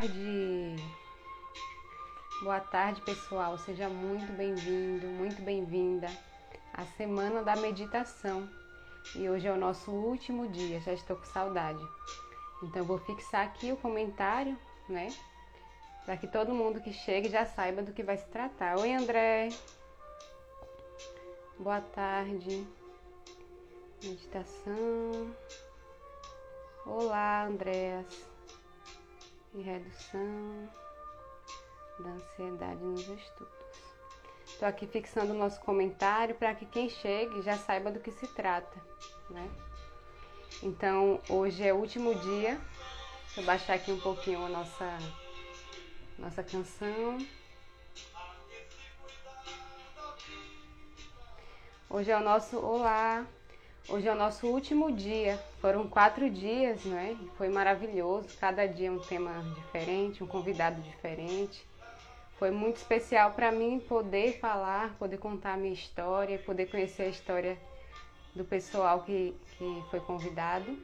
tarde. Boa tarde, pessoal. Seja muito bem-vindo, muito bem-vinda à Semana da Meditação. E hoje é o nosso último dia, já estou com saudade. Então vou fixar aqui o comentário, né? Para que todo mundo que chegue já saiba do que vai se tratar. Oi, André. Boa tarde. Meditação. Olá, Andréas e redução da ansiedade nos estudos. Estou aqui fixando o nosso comentário para que quem chegue já saiba do que se trata, né? Então, hoje é o último dia. Deixa eu baixar aqui um pouquinho a nossa, nossa canção. Hoje é o nosso Olá, Hoje é o nosso último dia. Foram quatro dias, né? Foi maravilhoso. Cada dia um tema diferente, um convidado diferente. Foi muito especial para mim poder falar, poder contar a minha história, poder conhecer a história do pessoal que, que foi convidado.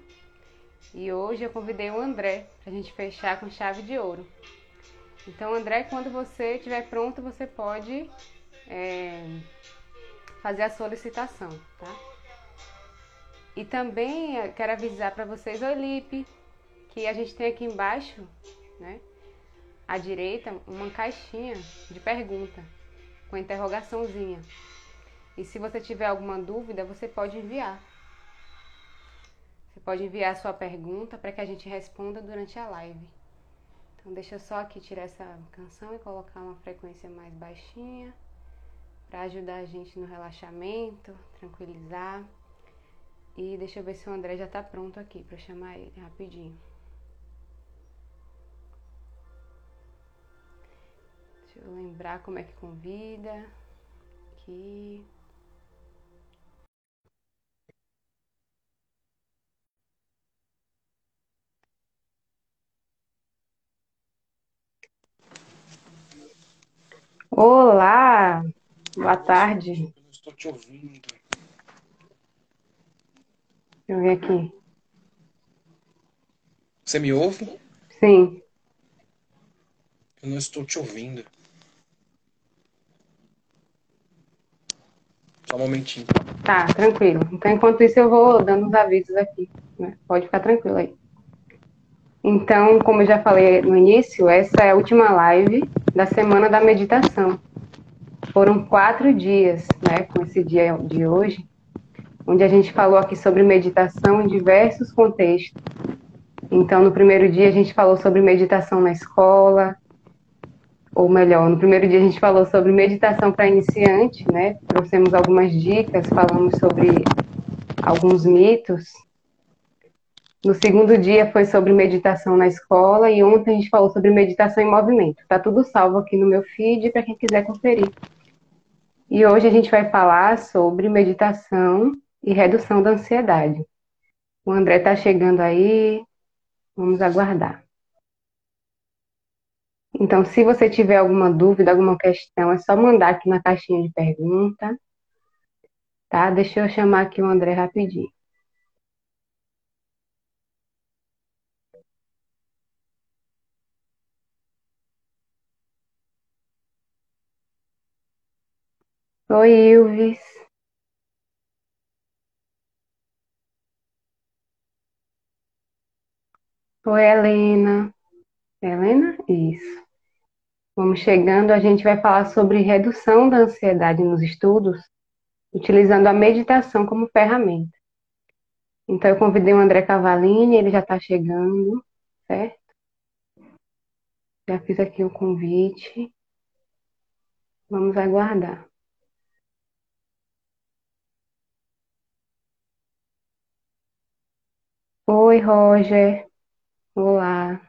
E hoje eu convidei o André para a gente fechar com chave de ouro. Então, André, quando você estiver pronto, você pode é, fazer a solicitação, tá? E também eh, quero avisar para vocês, Lipe, que a gente tem aqui embaixo, né, à direita, uma caixinha de pergunta com interrogaçãozinha. E se você tiver alguma dúvida, você pode enviar. Você pode enviar a sua pergunta para que a gente responda durante a live. Então deixa eu só aqui tirar essa canção e colocar uma frequência mais baixinha para ajudar a gente no relaxamento, tranquilizar. E deixa eu ver se o André já tá pronto aqui para chamar ele rapidinho. Deixa eu lembrar como é que convida. Aqui. Olá, boa tarde. Estou te ouvindo. Deixa eu ver aqui. Você me ouve? Sim. Eu não estou te ouvindo. Só um momentinho. Tá, tranquilo. Então, enquanto isso, eu vou dando os avisos aqui. Né? Pode ficar tranquilo aí. Então, como eu já falei no início, essa é a última live da semana da meditação. Foram quatro dias, né, com esse dia de hoje onde a gente falou aqui sobre meditação em diversos contextos. Então, no primeiro dia a gente falou sobre meditação na escola, ou melhor, no primeiro dia a gente falou sobre meditação para iniciante, né? Trouxemos algumas dicas, falamos sobre alguns mitos. No segundo dia foi sobre meditação na escola e ontem a gente falou sobre meditação em movimento. Tá tudo salvo aqui no meu feed para quem quiser conferir. E hoje a gente vai falar sobre meditação e redução da ansiedade. O André está chegando aí, vamos aguardar. Então, se você tiver alguma dúvida, alguma questão, é só mandar aqui na caixinha de pergunta. Tá? Deixa eu chamar aqui o André rapidinho. Oi, Ilves. Oi, Helena. Helena? Isso. Vamos chegando, a gente vai falar sobre redução da ansiedade nos estudos, utilizando a meditação como ferramenta. Então, eu convidei o André Cavalini, ele já está chegando, certo? Já fiz aqui o convite. Vamos aguardar. Oi, Roger. Olá.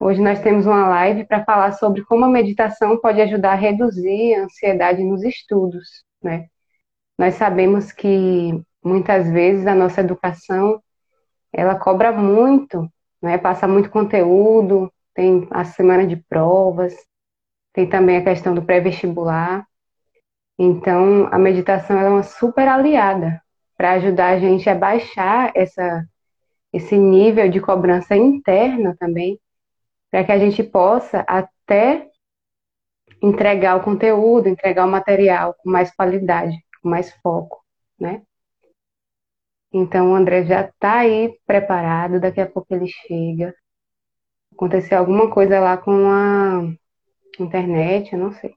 Hoje nós temos uma live para falar sobre como a meditação pode ajudar a reduzir a ansiedade nos estudos, né? Nós sabemos que muitas vezes a nossa educação ela cobra muito, né? Passa muito conteúdo, tem a semana de provas, tem também a questão do pré-vestibular. Então, a meditação é uma super aliada para ajudar a gente a baixar essa esse nível de cobrança interna também, para que a gente possa até entregar o conteúdo, entregar o material com mais qualidade, com mais foco, né? Então o André já está aí preparado, daqui a pouco ele chega. Aconteceu alguma coisa lá com a internet, eu não sei.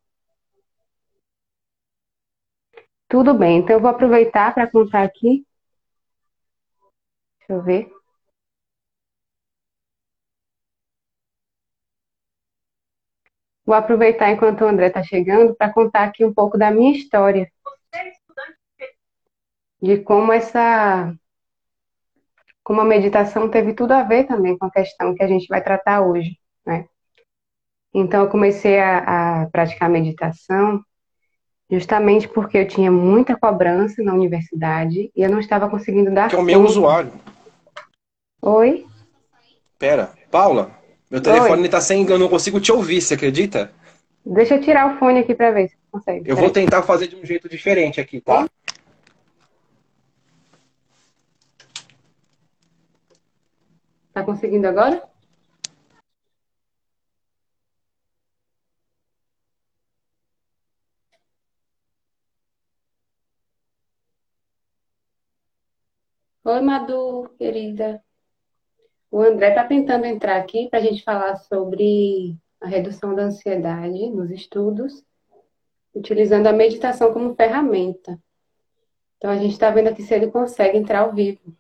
Tudo bem, então eu vou aproveitar para contar aqui. Deixa eu ver. Vou aproveitar enquanto o André está chegando para contar aqui um pouco da minha história. De como essa. Como a meditação teve tudo a ver também com a questão que a gente vai tratar hoje, né? Então, eu comecei a, a praticar meditação justamente porque eu tinha muita cobrança na universidade e eu não estava conseguindo dar Que é o meu usuário. Oi? Pera, Paula, meu telefone está sem. Eu não consigo te ouvir, você acredita? Deixa eu tirar o fone aqui para ver se consegue. Eu vou tentar fazer de um jeito diferente aqui, tá? Tá conseguindo agora? Oi, Madu, querida. O André está tentando entrar aqui para a gente falar sobre a redução da ansiedade nos estudos, utilizando a meditação como ferramenta. Então, a gente está vendo aqui se ele consegue entrar ao vivo.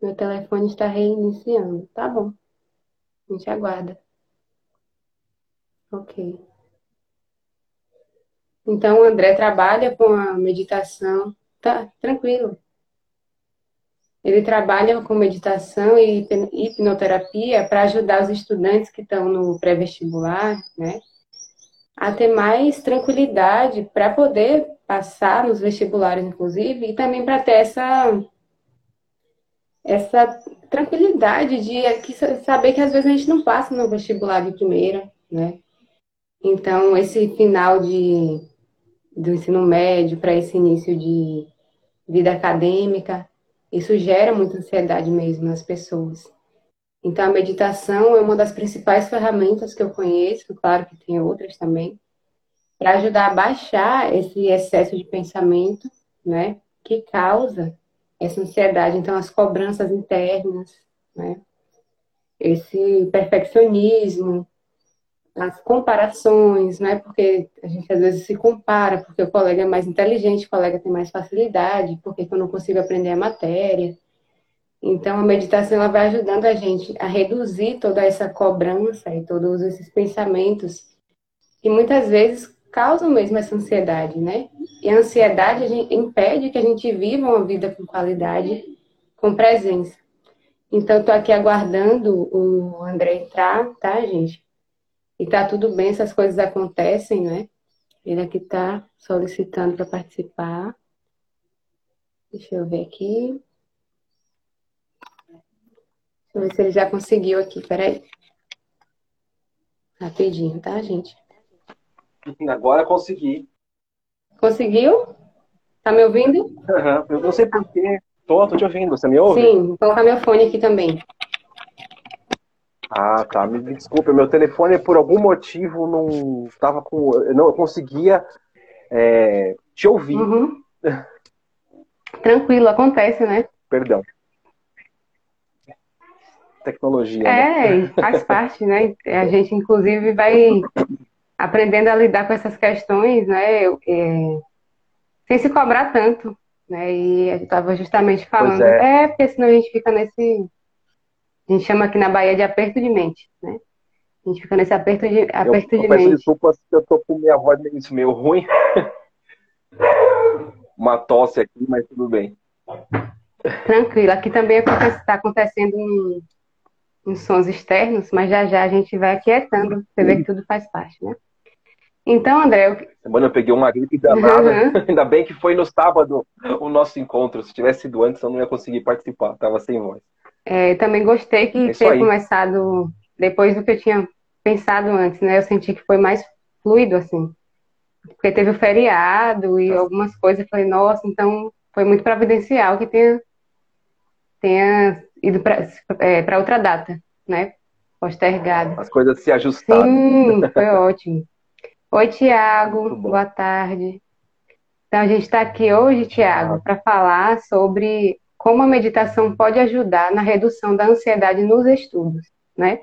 Meu telefone está reiniciando. Tá bom. A gente aguarda. Ok. Então, o André trabalha com a meditação. Tá, tranquilo. Ele trabalha com meditação e hipnoterapia para ajudar os estudantes que estão no pré-vestibular, né, a ter mais tranquilidade para poder passar nos vestibulares, inclusive, e também para ter essa essa tranquilidade de saber que às vezes a gente não passa no vestibular de primeira, né? Então, esse final de, do ensino médio para esse início de vida acadêmica, isso gera muita ansiedade mesmo nas pessoas. Então, a meditação é uma das principais ferramentas que eu conheço, claro que tem outras também, para ajudar a baixar esse excesso de pensamento, né, que causa essa ansiedade. Então, as cobranças internas, né, esse perfeccionismo, as comparações, né? Porque a gente às vezes se compara, porque o colega é mais inteligente, o colega tem mais facilidade, porque eu não consigo aprender a matéria. Então a meditação ela vai ajudando a gente a reduzir toda essa cobrança e todos esses pensamentos que muitas vezes causam mesmo essa ansiedade, né? E a ansiedade a gente, impede que a gente viva uma vida com qualidade, com presença. Então, estou aqui aguardando o André entrar, tá, gente? E tá tudo bem, essas coisas acontecem, né? Ele aqui tá solicitando para participar. Deixa eu ver aqui. Deixa eu ver se ele já conseguiu aqui, peraí. Rapidinho, tá, gente? Agora consegui. Conseguiu? Tá me ouvindo? Uhum. Eu não sei porquê. Tô, tô te ouvindo. Você me ouve? Sim, vou colocar meu fone aqui também. Ah, tá. Me desculpe, meu telefone por algum motivo não estava com, eu não conseguia é, te ouvir. Uhum. Tranquilo, acontece, né? Perdão. Tecnologia. É, né? faz parte, né? A gente inclusive vai aprendendo a lidar com essas questões, né? É, sem se cobrar tanto, né? E eu estava justamente falando, é. é porque senão a gente fica nesse a gente chama aqui na Bahia de aperto de mente, né? A gente fica nesse aperto de, aperto eu, de eu mente. desculpas que eu tô com minha voz meio ruim. Uma tosse aqui, mas tudo bem. Tranquilo. Aqui também está acontecendo uns sons externos, mas já já a gente vai aquietando. Você vê que tudo faz parte, né? Então, André. Eu... Semana eu peguei uma gripe danada. Uhum. Ainda bem que foi no sábado o nosso encontro. Se tivesse sido antes, eu não ia conseguir participar. Tava sem voz. É, também gostei que é ter começado depois do que eu tinha pensado antes, né? Eu senti que foi mais fluido, assim. Porque teve o feriado e algumas coisas. Eu falei, nossa, então foi muito providencial que tenha, tenha ido para é, outra data, né? Postergada. As coisas se ajustaram. Sim, foi ótimo. Oi, Tiago, boa tarde. Então, a gente está aqui hoje, Tiago, para falar sobre como a meditação pode ajudar na redução da ansiedade nos estudos, né?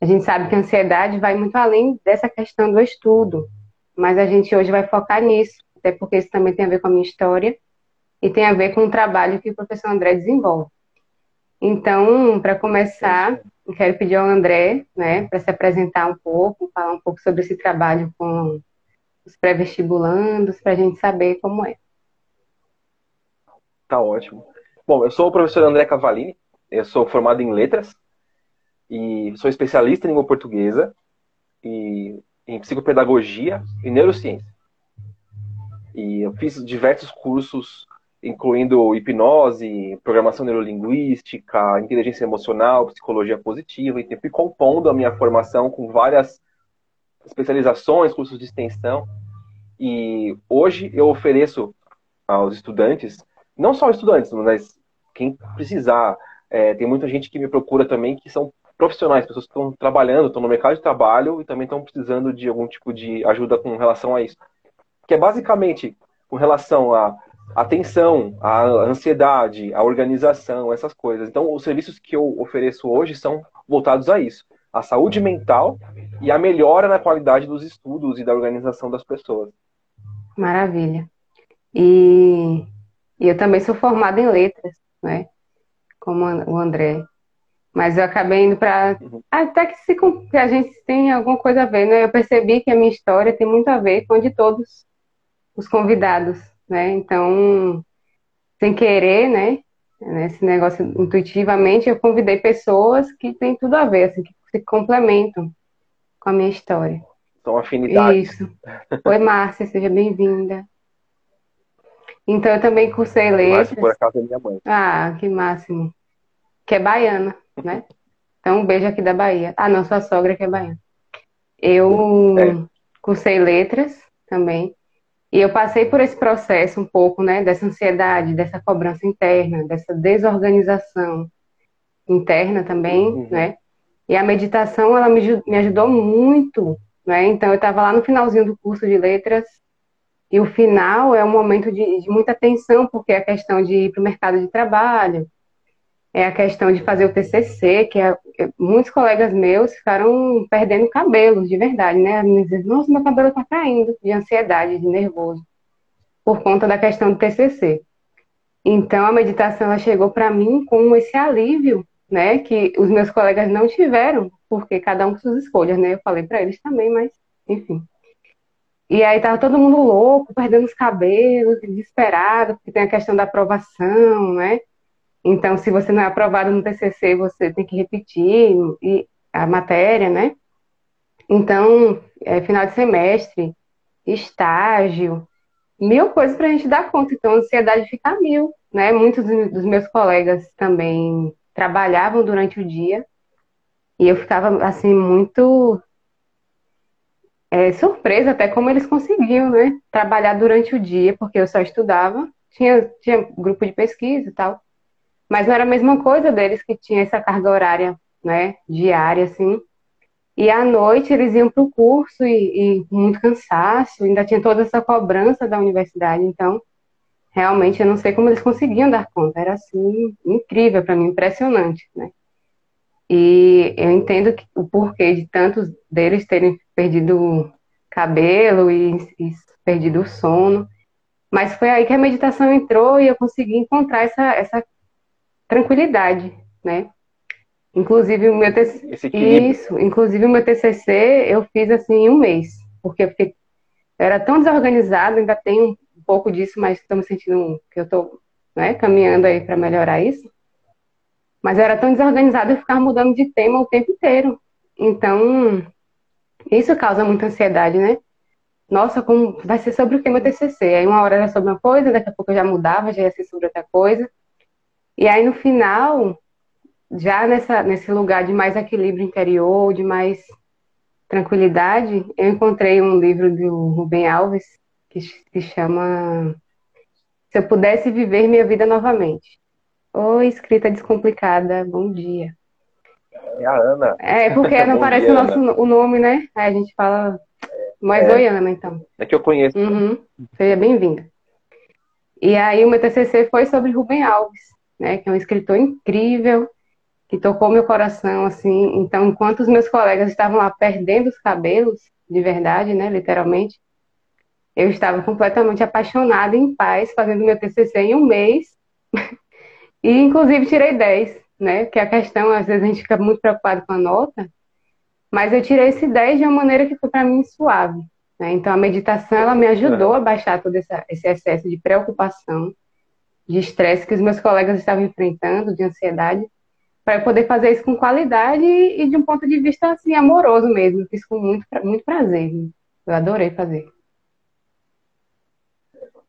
A gente sabe que a ansiedade vai muito além dessa questão do estudo, mas a gente hoje vai focar nisso, até porque isso também tem a ver com a minha história e tem a ver com o trabalho que o professor André desenvolve. Então, para começar, eu quero pedir ao André, né, para se apresentar um pouco, falar um pouco sobre esse trabalho com os pré-vestibulandos, para a gente saber como é. Tá ótimo. Bom, eu sou o professor André Cavalini, eu sou formado em letras e sou especialista em língua portuguesa e em psicopedagogia e neurociência. E eu fiz diversos cursos incluindo hipnose, programação neurolinguística, inteligência emocional, psicologia positiva, e fui compondo a minha formação com várias especializações, cursos de extensão. E hoje eu ofereço aos estudantes, não só estudantes, mas quem precisar. É, tem muita gente que me procura também que são profissionais, pessoas que estão trabalhando, estão no mercado de trabalho e também estão precisando de algum tipo de ajuda com relação a isso. Que é basicamente com relação a atenção, a ansiedade, a organização, essas coisas. Então, os serviços que eu ofereço hoje são voltados a isso, a saúde mental e a melhora na qualidade dos estudos e da organização das pessoas. Maravilha. E, e eu também sou formada em letras, né? Como o André. Mas eu acabei indo para. Uhum. Até que, se, que a gente tem alguma coisa a ver, né? Eu percebi que a minha história tem muito a ver com a de todos os convidados né? Então, sem querer, né? Esse negócio intuitivamente, eu convidei pessoas que têm tudo a ver, assim, que se complementam com a minha história. São afinidades. Isso. Oi, Márcia, seja bem-vinda. Então, eu também cursei letras. Márcia, por acaso, é minha mãe. Ah, que máximo. Que é baiana, né? Então, um beijo aqui da Bahia. Ah, não, sua sogra que é baiana. Eu é. cursei letras também. E eu passei por esse processo um pouco, né, dessa ansiedade, dessa cobrança interna, dessa desorganização interna também, uhum. né? E a meditação, ela me, me ajudou muito, né? Então, eu estava lá no finalzinho do curso de letras e o final é um momento de, de muita tensão, porque é a questão de ir para o mercado de trabalho, é a questão de fazer o TCC, que é, muitos colegas meus ficaram perdendo cabelos, de verdade, né? Me dizem, nossa, meu cabelo tá caindo, de ansiedade, de nervoso, por conta da questão do TCC. Então, a meditação, ela chegou para mim com esse alívio, né? Que os meus colegas não tiveram, porque cada um com suas escolhas, né? Eu falei para eles também, mas, enfim. E aí tava todo mundo louco, perdendo os cabelos, desesperado, porque tem a questão da aprovação, né? Então, se você não é aprovado no TCC, você tem que repetir a matéria, né? Então, é, final de semestre, estágio, mil coisas para a gente dar conta. Então, a ansiedade fica mil, né? Muitos dos meus colegas também trabalhavam durante o dia e eu ficava, assim, muito é, surpresa até como eles conseguiam, né? Trabalhar durante o dia, porque eu só estudava, tinha, tinha grupo de pesquisa e tal. Mas não era a mesma coisa deles que tinha essa carga horária, né, diária, assim. E à noite eles iam para o curso e, e muito cansaço, ainda tinha toda essa cobrança da universidade. Então, realmente eu não sei como eles conseguiam dar conta. Era assim, incrível para mim, impressionante, né? E eu entendo que, o porquê de tantos deles terem perdido cabelo e, e perdido o sono. Mas foi aí que a meditação entrou e eu consegui encontrar essa, essa tranquilidade, né? Inclusive o meu TCC, isso, inclusive o meu TCC eu fiz assim em um mês, porque eu, fiquei, eu era tão desorganizado, ainda tenho um pouco disso, mas estou me sentindo que eu estou né, caminhando aí para melhorar isso. Mas eu era tão desorganizado eu ficava mudando de tema o tempo inteiro. Então, isso causa muita ansiedade, né? Nossa, como vai ser sobre o que meu TCC? Aí uma hora era sobre uma coisa, daqui a pouco eu já mudava, já ia ser sobre outra coisa. E aí no final, já nessa, nesse lugar de mais equilíbrio interior, de mais tranquilidade, eu encontrei um livro do Rubem Alves que se chama Se eu pudesse viver minha vida novamente. Oi, escrita descomplicada, bom dia. É a Ana. É, porque não parece dia, o nosso o nome, né? Aí a gente fala. Mas é. oi, Ana, então. É que eu conheço. Uhum. Seja bem-vinda. E aí o meu TCC foi sobre Rubem Alves, né? Que é um escritor incrível, que tocou meu coração, assim. Então, enquanto os meus colegas estavam lá perdendo os cabelos, de verdade, né? Literalmente, eu estava completamente apaixonada, em paz, fazendo meu TCC em um mês. e, inclusive, tirei 10 né? Que a questão, às vezes a gente fica muito preocupado com a nota, mas eu tirei esse 10 de uma maneira que foi para mim suave. Né? Então a meditação ela me ajudou a baixar todo esse excesso de preocupação, de estresse que os meus colegas estavam enfrentando, de ansiedade, para poder fazer isso com qualidade e de um ponto de vista assim amoroso mesmo. Fiz com muito, muito prazer. Eu adorei fazer.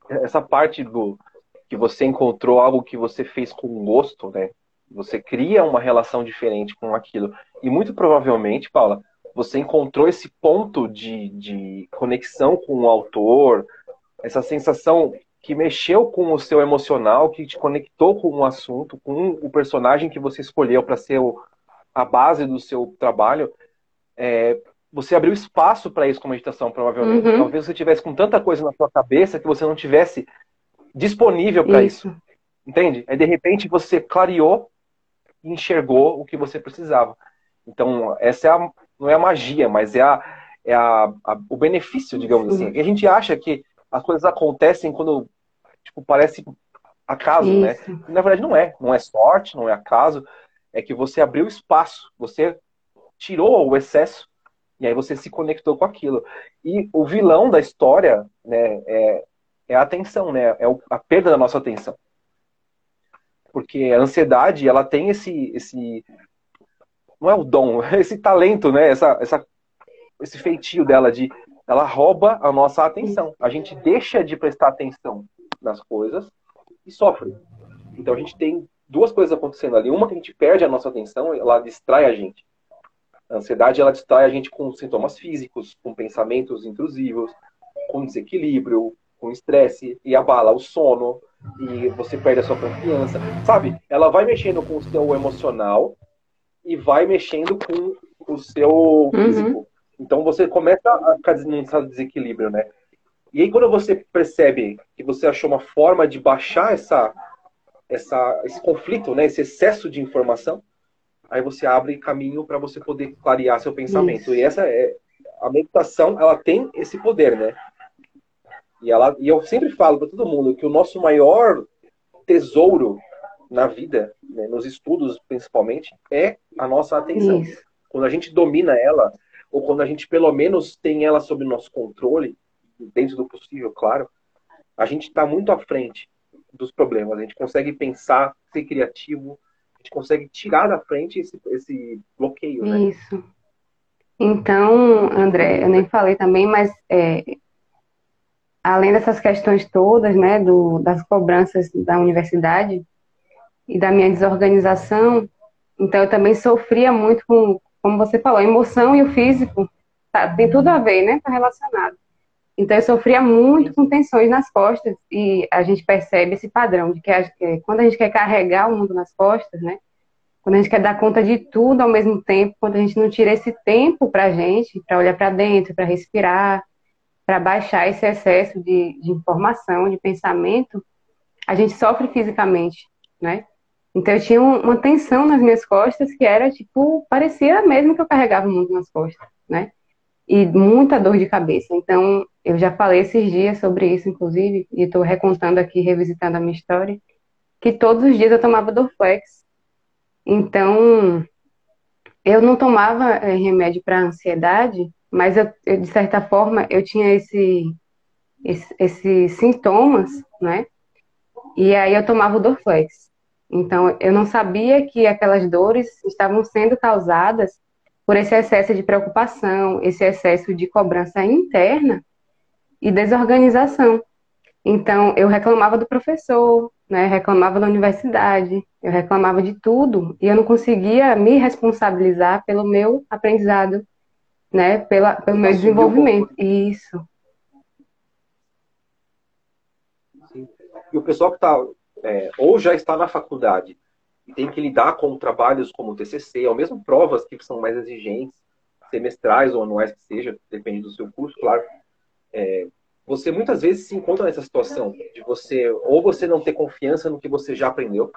Essa parte do que você encontrou algo que você fez com gosto, né? Você cria uma relação diferente com aquilo. E muito provavelmente, Paula, você encontrou esse ponto de, de conexão com o autor, essa sensação que mexeu com o seu emocional, que te conectou com o assunto, com o personagem que você escolheu para ser o, a base do seu trabalho. É, você abriu espaço para isso com a meditação, provavelmente. Uhum. Talvez você tivesse com tanta coisa na sua cabeça que você não tivesse disponível para isso. isso. Entende? Aí de repente você clareou e enxergou o que você precisava. Então, essa é a, não é a magia, mas é, a, é a, o benefício, digamos assim. E a gente acha que as coisas acontecem quando tipo, parece acaso, né? Isso. né? E, na verdade, não é. Não é sorte, não é acaso. É que você abriu espaço, você tirou o excesso e aí você se conectou com aquilo. E o vilão da história, né, é, é a atenção, né? É a perda da nossa atenção porque a ansiedade ela tem esse esse não é o dom, é esse talento, né? Essa, essa esse feitio dela de ela rouba a nossa atenção. A gente deixa de prestar atenção nas coisas e sofre. Então a gente tem duas coisas acontecendo ali. Uma que a gente perde a nossa atenção, ela distrai a gente. A ansiedade ela distrai a gente com sintomas físicos, com pensamentos intrusivos, com desequilíbrio, com estresse e abala o sono, e você perde a sua confiança, sabe? Ela vai mexendo com o seu emocional e vai mexendo com o seu uhum. físico. Uhum. Então você começa a ficar num desequilíbrio, né? E aí quando você percebe que você achou uma forma de baixar essa, essa, esse conflito, né? Esse excesso de informação, aí você abre caminho para você poder clarear seu pensamento. Isso. E essa é a meditação, ela tem esse poder, né? E, ela, e eu sempre falo para todo mundo que o nosso maior tesouro na vida, né, nos estudos principalmente, é a nossa atenção. Isso. Quando a gente domina ela, ou quando a gente pelo menos tem ela sob nosso controle, dentro do possível, claro, a gente está muito à frente dos problemas. A gente consegue pensar, ser criativo, a gente consegue tirar da frente esse, esse bloqueio. Né? Isso. Então, André, eu nem falei também, mas é, além dessas questões todas, né, do, das cobranças da universidade e da minha desorganização, então eu também sofria muito com, como você falou, a emoção e o físico, tá, tem tudo a ver, né, tá relacionado. Então eu sofria muito com tensões nas costas e a gente percebe esse padrão de que a, quando a gente quer carregar o mundo nas costas, né, quando a gente quer dar conta de tudo ao mesmo tempo, quando a gente não tira esse tempo para a gente, para olhar para dentro, para respirar, para baixar esse excesso de, de informação, de pensamento, a gente sofre fisicamente, né? Então eu tinha uma tensão nas minhas costas que era tipo, parecia mesmo que eu carregava o mundo nas costas, né? E muita dor de cabeça. Então eu já falei esses dias sobre isso, inclusive, e estou recontando aqui, revisitando a minha história, que todos os dias eu tomava Dorflex. Então eu não tomava é, remédio para ansiedade mas eu, eu, de certa forma eu tinha esse, esse, esses sintomas, né? E aí eu tomava o Dorflex. Então eu não sabia que aquelas dores estavam sendo causadas por esse excesso de preocupação, esse excesso de cobrança interna e desorganização. Então eu reclamava do professor, né? Reclamava da universidade, eu reclamava de tudo e eu não conseguia me responsabilizar pelo meu aprendizado né? Pela, pelo meu desenvolvimento. Isso. Sim. E o pessoal que está é, ou já está na faculdade e tem que lidar com trabalhos como o TCC, ou mesmo provas que são mais exigentes, semestrais ou anuais que seja, depende do seu curso, claro. É, você muitas vezes se encontra nessa situação de você ou você não ter confiança no que você já aprendeu,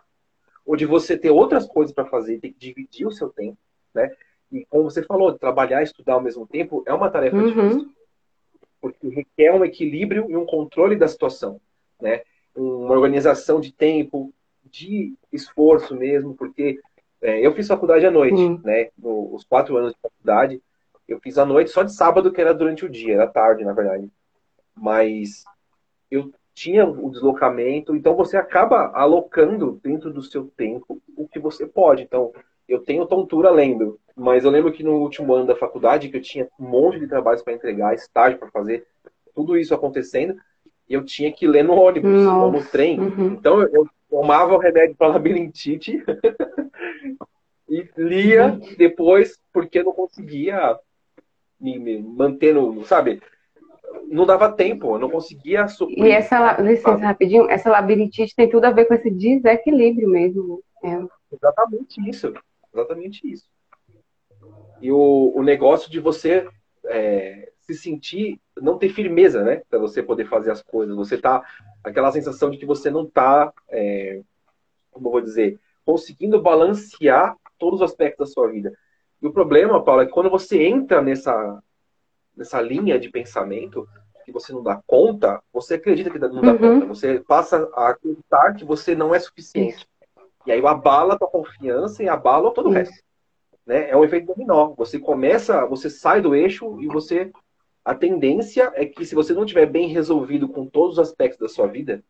ou de você ter outras coisas para fazer ter que dividir o seu tempo, né? E como você falou, trabalhar e estudar ao mesmo tempo é uma tarefa uhum. difícil, porque requer um equilíbrio e um controle da situação, né? Uma organização de tempo, de esforço mesmo, porque é, eu fiz faculdade à noite, uhum. né? No, os quatro anos de faculdade, eu fiz à noite só de sábado, que era durante o dia, era tarde, na verdade. Mas eu tinha o deslocamento, então você acaba alocando dentro do seu tempo o que você pode. Então, eu tenho tontura lendo, mas eu lembro que no último ano da faculdade, que eu tinha um monte de trabalhos para entregar, estágio para fazer, tudo isso acontecendo, e eu tinha que ler no ônibus Nossa. ou no trem. Uhum. Então eu tomava o remédio para labirintite e lia depois, porque eu não conseguia me, me manter no, sabe? Não dava tempo, eu não conseguia suprir. E essa, licença rapidinho, essa labirintite tem tudo a ver com esse desequilíbrio mesmo. É. Exatamente isso. Exatamente isso. E o, o negócio de você é, se sentir, não ter firmeza, né? Para você poder fazer as coisas. Você tá. Aquela sensação de que você não tá, é, como eu vou dizer, conseguindo balancear todos os aspectos da sua vida. E o problema, Paulo, é que quando você entra nessa, nessa linha de pensamento, que você não dá conta, você acredita que não dá uhum. conta. Você passa a acreditar que você não é suficiente. E aí abala a tua confiança e abala todo o resto. Né? É um efeito dominó. Você começa, você sai do eixo e você. A tendência é que se você não tiver bem resolvido com todos os aspectos da sua vida,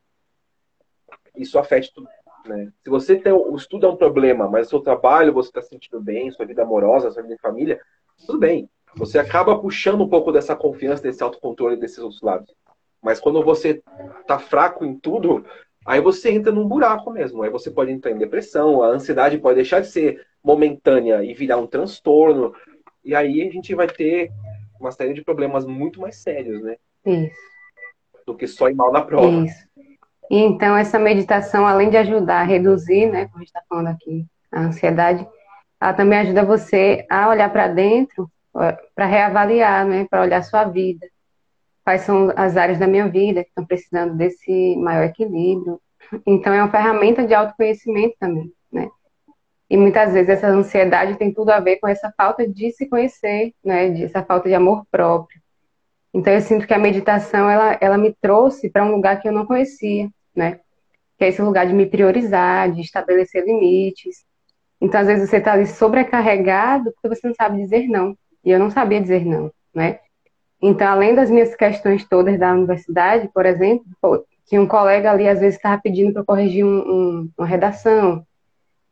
isso afete tudo. Né? Se você tem o estudo é um problema, mas o seu trabalho você está se sentindo bem, sua vida amorosa, sua vida de família, tudo bem. Você acaba puxando um pouco dessa confiança, desse autocontrole desses outros lados. Mas quando você tá fraco em tudo, Aí você entra num buraco mesmo. Aí você pode entrar em depressão, a ansiedade pode deixar de ser momentânea e virar um transtorno. E aí a gente vai ter uma série de problemas muito mais sérios, né? Isso. Do que só ir mal na prova. Isso. Então, essa meditação, além de ajudar a reduzir, né, como a gente está falando aqui, a ansiedade, ela também ajuda você a olhar para dentro, para reavaliar, né, para olhar sua vida, quais são as áreas da minha vida que estão precisando desse maior equilíbrio. Então, é uma ferramenta de autoconhecimento também, né? E muitas vezes essa ansiedade tem tudo a ver com essa falta de se conhecer, né? De essa falta de amor próprio. Então, eu sinto que a meditação, ela, ela me trouxe para um lugar que eu não conhecia, né? Que é esse lugar de me priorizar, de estabelecer limites. Então, às vezes você está ali sobrecarregado porque você não sabe dizer não. E eu não sabia dizer não, né? Então, além das minhas questões todas da universidade, por exemplo, tinha um colega ali, às vezes, estava pedindo para corrigir um, um, uma redação,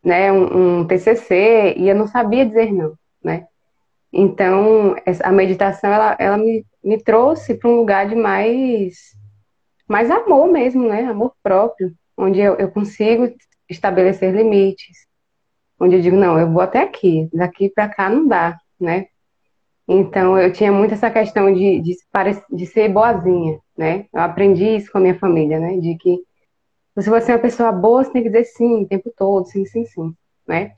né, um, um, TCC, e eu não sabia dizer não, né? Então, a meditação, ela, ela me, me trouxe para um lugar de mais, mais amor mesmo, né? Amor próprio, onde eu, eu consigo estabelecer limites, onde eu digo, não, eu vou até aqui, daqui para cá não dá, né? Então, eu tinha muito essa questão de, de, de, ser boazinha, né? Eu aprendi isso com a minha família, né? De que se você é uma pessoa boa, você tem que dizer sim o tempo todo, sim, sim, sim, né?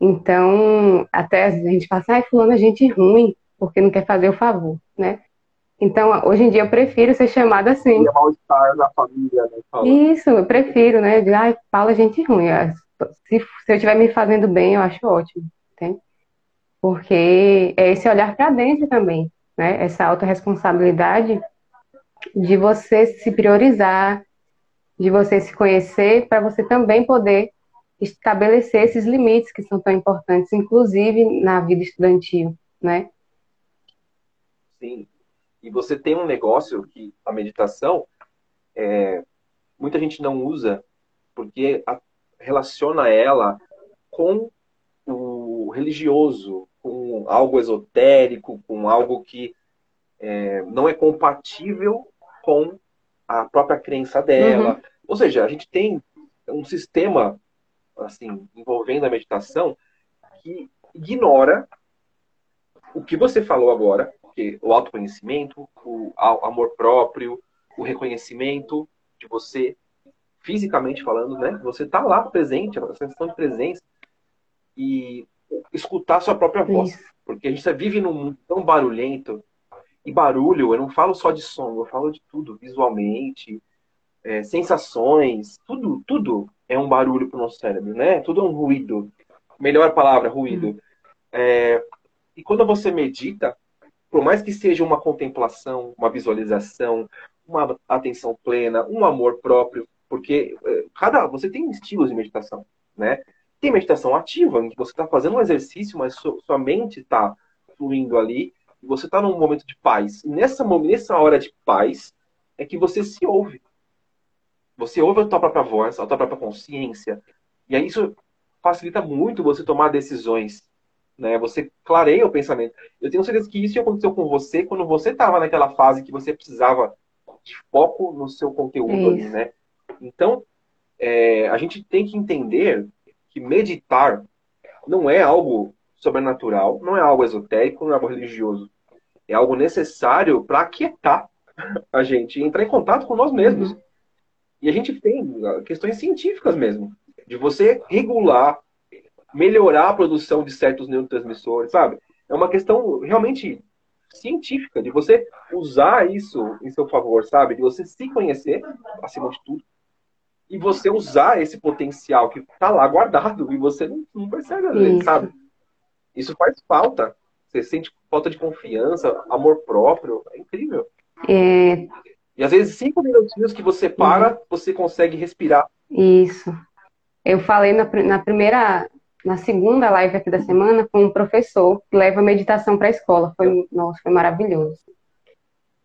Então, até a gente fala assim, ai, fulano é gente ruim, porque não quer fazer o favor, né? Então, hoje em dia eu prefiro ser chamada assim. É mal-estar da família, né? Isso, eu prefiro, né? De, ai, fala gente ruim. Se, se eu estiver me fazendo bem, eu acho ótimo, entende? porque é esse olhar para dentro também, né? Essa autorresponsabilidade de você se priorizar, de você se conhecer, para você também poder estabelecer esses limites que são tão importantes, inclusive na vida estudantil, né? Sim. E você tem um negócio que a meditação é, muita gente não usa porque a, relaciona ela com o religioso, com algo esotérico, com algo que é, não é compatível com a própria crença dela. Uhum. Ou seja, a gente tem um sistema assim envolvendo a meditação que ignora o que você falou agora, que o autoconhecimento, o amor próprio, o reconhecimento de você fisicamente falando, né? Você tá lá presente, a sensação de presença e escutar sua própria voz. Isso. Porque a gente vive num mundo tão barulhento. E barulho, eu não falo só de som, eu falo de tudo, visualmente, é, sensações, tudo, tudo é um barulho para o nosso cérebro, né? Tudo é um ruído. Melhor palavra, ruído. Hum. É, e quando você medita, por mais que seja uma contemplação, uma visualização, uma atenção plena, um amor próprio, porque é, cada você tem estilos de meditação, né? Tem meditação ativa, em que você está fazendo um exercício, mas sua mente está fluindo ali, e você está num momento de paz. E nessa, nessa hora de paz é que você se ouve. Você ouve a tua própria voz, a tua própria consciência. E aí isso facilita muito você tomar decisões né? Você clareia o pensamento. Eu tenho certeza que isso aconteceu com você quando você estava naquela fase que você precisava de foco no seu conteúdo ali, né? Então, é, a gente tem que entender que meditar não é algo sobrenatural, não é algo esotérico, não é algo religioso. É algo necessário para aquietar a gente, entrar em contato com nós mesmos. Uhum. E a gente tem questões científicas mesmo, de você regular melhorar a produção de certos neurotransmissores, sabe? É uma questão realmente científica, de você usar isso em seu favor, sabe? De você se conhecer, acima de tudo, e você usar esse potencial que está lá guardado e você não, não percebe às vezes, sabe? Isso faz falta. Você sente falta de confiança, amor próprio, é incrível. É... E às vezes cinco minutinhos que você para, uhum. você consegue respirar. Isso. Eu falei na, na primeira na segunda live aqui da semana com um professor que leva meditação para a escola. Foi, nossa, foi maravilhoso.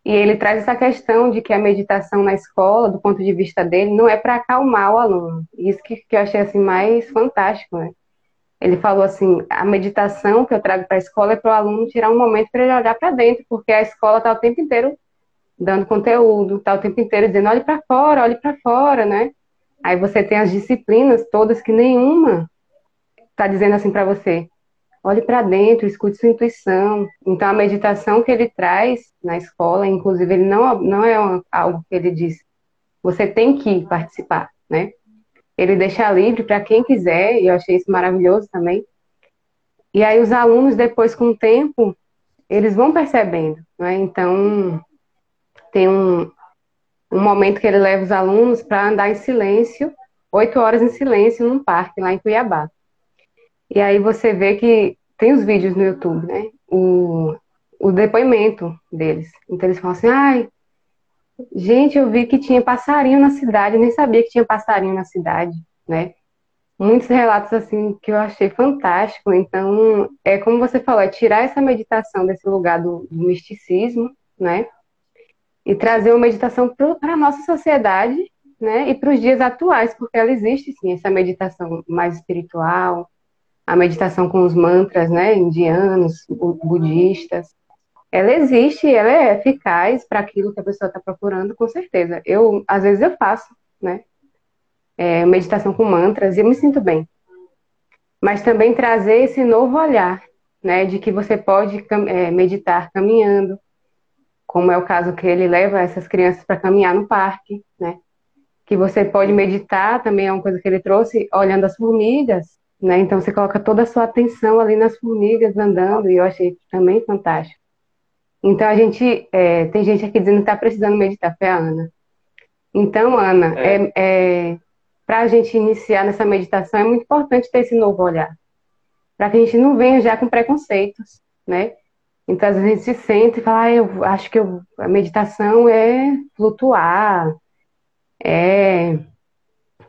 E ele traz essa questão de que a meditação na escola, do ponto de vista dele, não é para acalmar o aluno. Isso que, que eu achei assim mais fantástico, né? Ele falou assim: a meditação que eu trago para a escola é para o aluno tirar um momento para ele olhar para dentro, porque a escola está o tempo inteiro dando conteúdo, está o tempo inteiro dizendo: olhe para fora, olhe para fora, né? Aí você tem as disciplinas todas que nenhuma está dizendo assim para você: olhe para dentro, escute sua intuição. Então, a meditação que ele traz na escola, inclusive, ele não, não é algo que ele diz, você tem que participar, né? Ele deixa livre para quem quiser, e eu achei isso maravilhoso também. E aí, os alunos, depois, com o tempo, eles vão percebendo, né? Então, tem um, um momento que ele leva os alunos para andar em silêncio, oito horas em silêncio, num parque lá em Cuiabá. E aí você vê que tem os vídeos no YouTube, né? O, o depoimento deles. Então eles falam assim, ai, gente, eu vi que tinha passarinho na cidade, nem sabia que tinha passarinho na cidade, né? Muitos relatos assim que eu achei fantástico. Então, é como você falou, é tirar essa meditação desse lugar do, do misticismo, né? E trazer uma meditação para a nossa sociedade, né? E para os dias atuais, porque ela existe sim, essa meditação mais espiritual, a meditação com os mantras, né, indianos, budistas, ela existe, ela é eficaz para aquilo que a pessoa está procurando, com certeza. Eu, às vezes, eu faço, né, é, meditação com mantras e eu me sinto bem. Mas também trazer esse novo olhar, né, de que você pode é, meditar caminhando, como é o caso que ele leva essas crianças para caminhar no parque, né, que você pode meditar, também é uma coisa que ele trouxe, olhando as formigas, né? Então você coloca toda a sua atenção ali nas formigas andando, e eu achei também fantástico. Então a gente é, tem gente aqui dizendo que está precisando meditar, foi a Ana. Então, Ana, é. é, é para a gente iniciar nessa meditação é muito importante ter esse novo olhar, para que a gente não venha já com preconceitos, né? Então, às vezes a gente se sente e fala, ah, eu acho que eu, a meditação é flutuar, é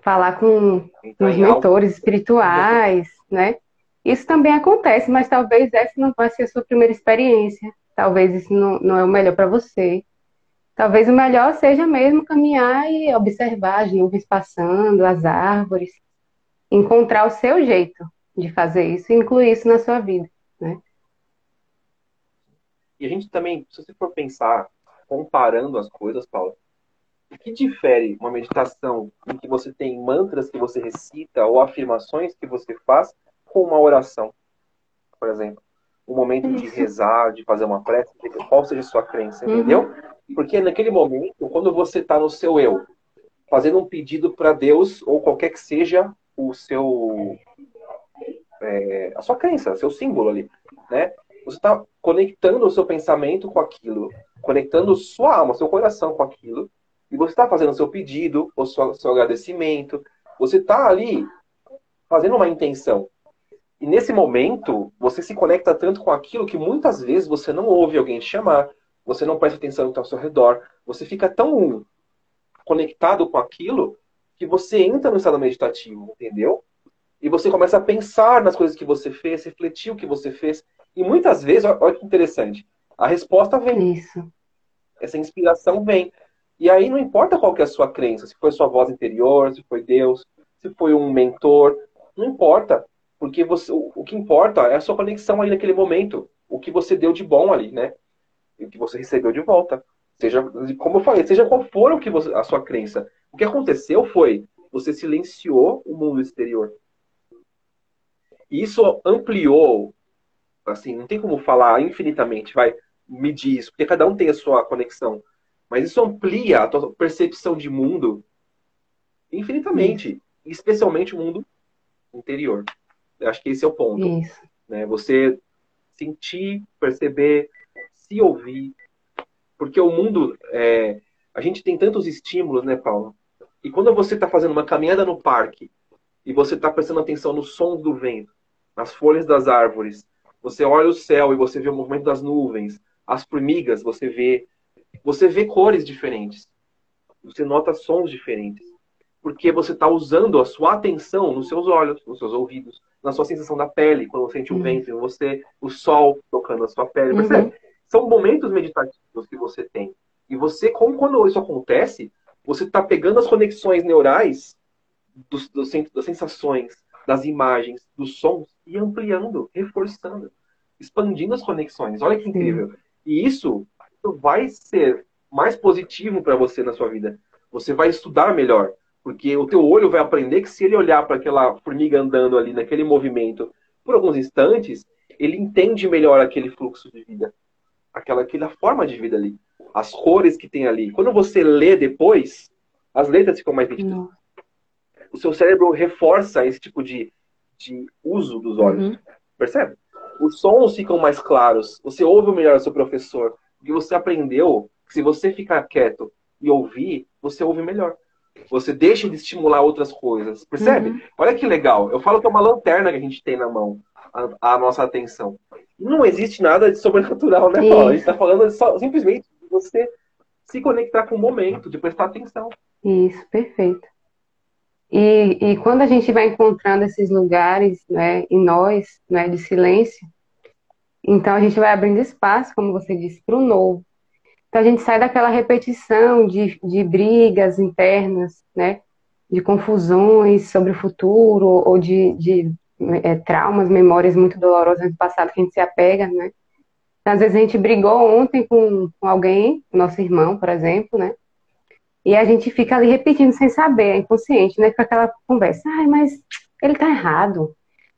falar com, com os mentores espirituais, né? Isso também acontece, mas talvez essa não vai ser a sua primeira experiência. Talvez isso não, não é o melhor para você. Talvez o melhor seja mesmo caminhar e observar as nuvens passando, as árvores, encontrar o seu jeito de fazer isso e incluir isso na sua vida, né? E a gente também, se você for pensar, comparando as coisas, Paula, o que difere uma meditação em que você tem mantras que você recita ou afirmações que você faz com uma oração? Por exemplo, um momento de rezar, de fazer uma prece, qual seja a sua crença, uhum. entendeu? Porque naquele momento, quando você está no seu eu, fazendo um pedido para Deus ou qualquer que seja o seu é, a sua crença, seu símbolo ali, né? Você está conectando o seu pensamento com aquilo, conectando sua alma, seu coração com aquilo, e você está fazendo o seu pedido, o seu, seu agradecimento, você está ali fazendo uma intenção. E nesse momento, você se conecta tanto com aquilo que muitas vezes você não ouve alguém te chamar, você não presta atenção no que está ao seu redor, você fica tão conectado com aquilo que você entra no estado meditativo, entendeu? E você começa a pensar nas coisas que você fez, refletir o que você fez. E muitas vezes, olha que interessante, a resposta vem. Isso. Essa inspiração vem. E aí não importa qual que é a sua crença, se foi sua voz interior, se foi Deus, se foi um mentor, não importa. Porque você, o, o que importa é a sua conexão ali naquele momento. O que você deu de bom ali, né? E o que você recebeu de volta. Seja, como eu falei, seja qual for o que você, a sua crença. O que aconteceu foi, você silenciou o mundo exterior. Isso ampliou, assim, não tem como falar infinitamente, vai medir isso, porque cada um tem a sua conexão. Mas isso amplia a tua percepção de mundo infinitamente, especialmente o mundo interior. Eu acho que esse é o ponto. Isso. Né? Você sentir, perceber, se ouvir. Porque o mundo, é... a gente tem tantos estímulos, né, Paulo? E quando você está fazendo uma caminhada no parque e você está prestando atenção nos sons do vento, nas folhas das árvores, você olha o céu e você vê o movimento das nuvens, as formigas, você vê, você vê cores diferentes, você nota sons diferentes, porque você está usando a sua atenção nos seus olhos, nos seus ouvidos, na sua sensação da pele, quando você sente o uhum. vento em você, o sol tocando na sua pele, uhum. São momentos meditativos que você tem. E você, como quando isso acontece, você está pegando as conexões neurais dos, dos, das sensações, das imagens, dos sons e ampliando, reforçando, expandindo as conexões. Olha que incrível. E isso vai ser mais positivo para você na sua vida. Você vai estudar melhor, porque o teu olho vai aprender que se ele olhar para aquela formiga andando ali naquele movimento por alguns instantes, ele entende melhor aquele fluxo de vida, aquela aquela forma de vida ali, as cores que tem ali. Quando você lê depois, as letras ficam mais nítidas. O seu cérebro reforça esse tipo de, de uso dos olhos. Uhum. Percebe? Os sons ficam mais claros. Você ouve melhor o seu professor. E você aprendeu que se você ficar quieto e ouvir, você ouve melhor. Você deixa de estimular outras coisas. Percebe? Uhum. Olha que legal. Eu falo que é uma lanterna que a gente tem na mão, a, a nossa atenção. Não existe nada de sobrenatural, né, Paulo? A gente está falando só, simplesmente de você se conectar com o momento, de prestar atenção. Isso, perfeito. E, e quando a gente vai encontrando esses lugares, né, em nós, né, de silêncio, então a gente vai abrindo espaço, como você disse, para o novo. Então a gente sai daquela repetição de, de brigas internas, né, de confusões sobre o futuro ou de, de é, traumas, memórias muito dolorosas do passado que a gente se apega, né? Então, às vezes a gente brigou ontem com, com alguém, nosso irmão, por exemplo, né? E a gente fica ali repetindo sem saber, é inconsciente, né? Com aquela conversa. Ai, mas ele tá errado.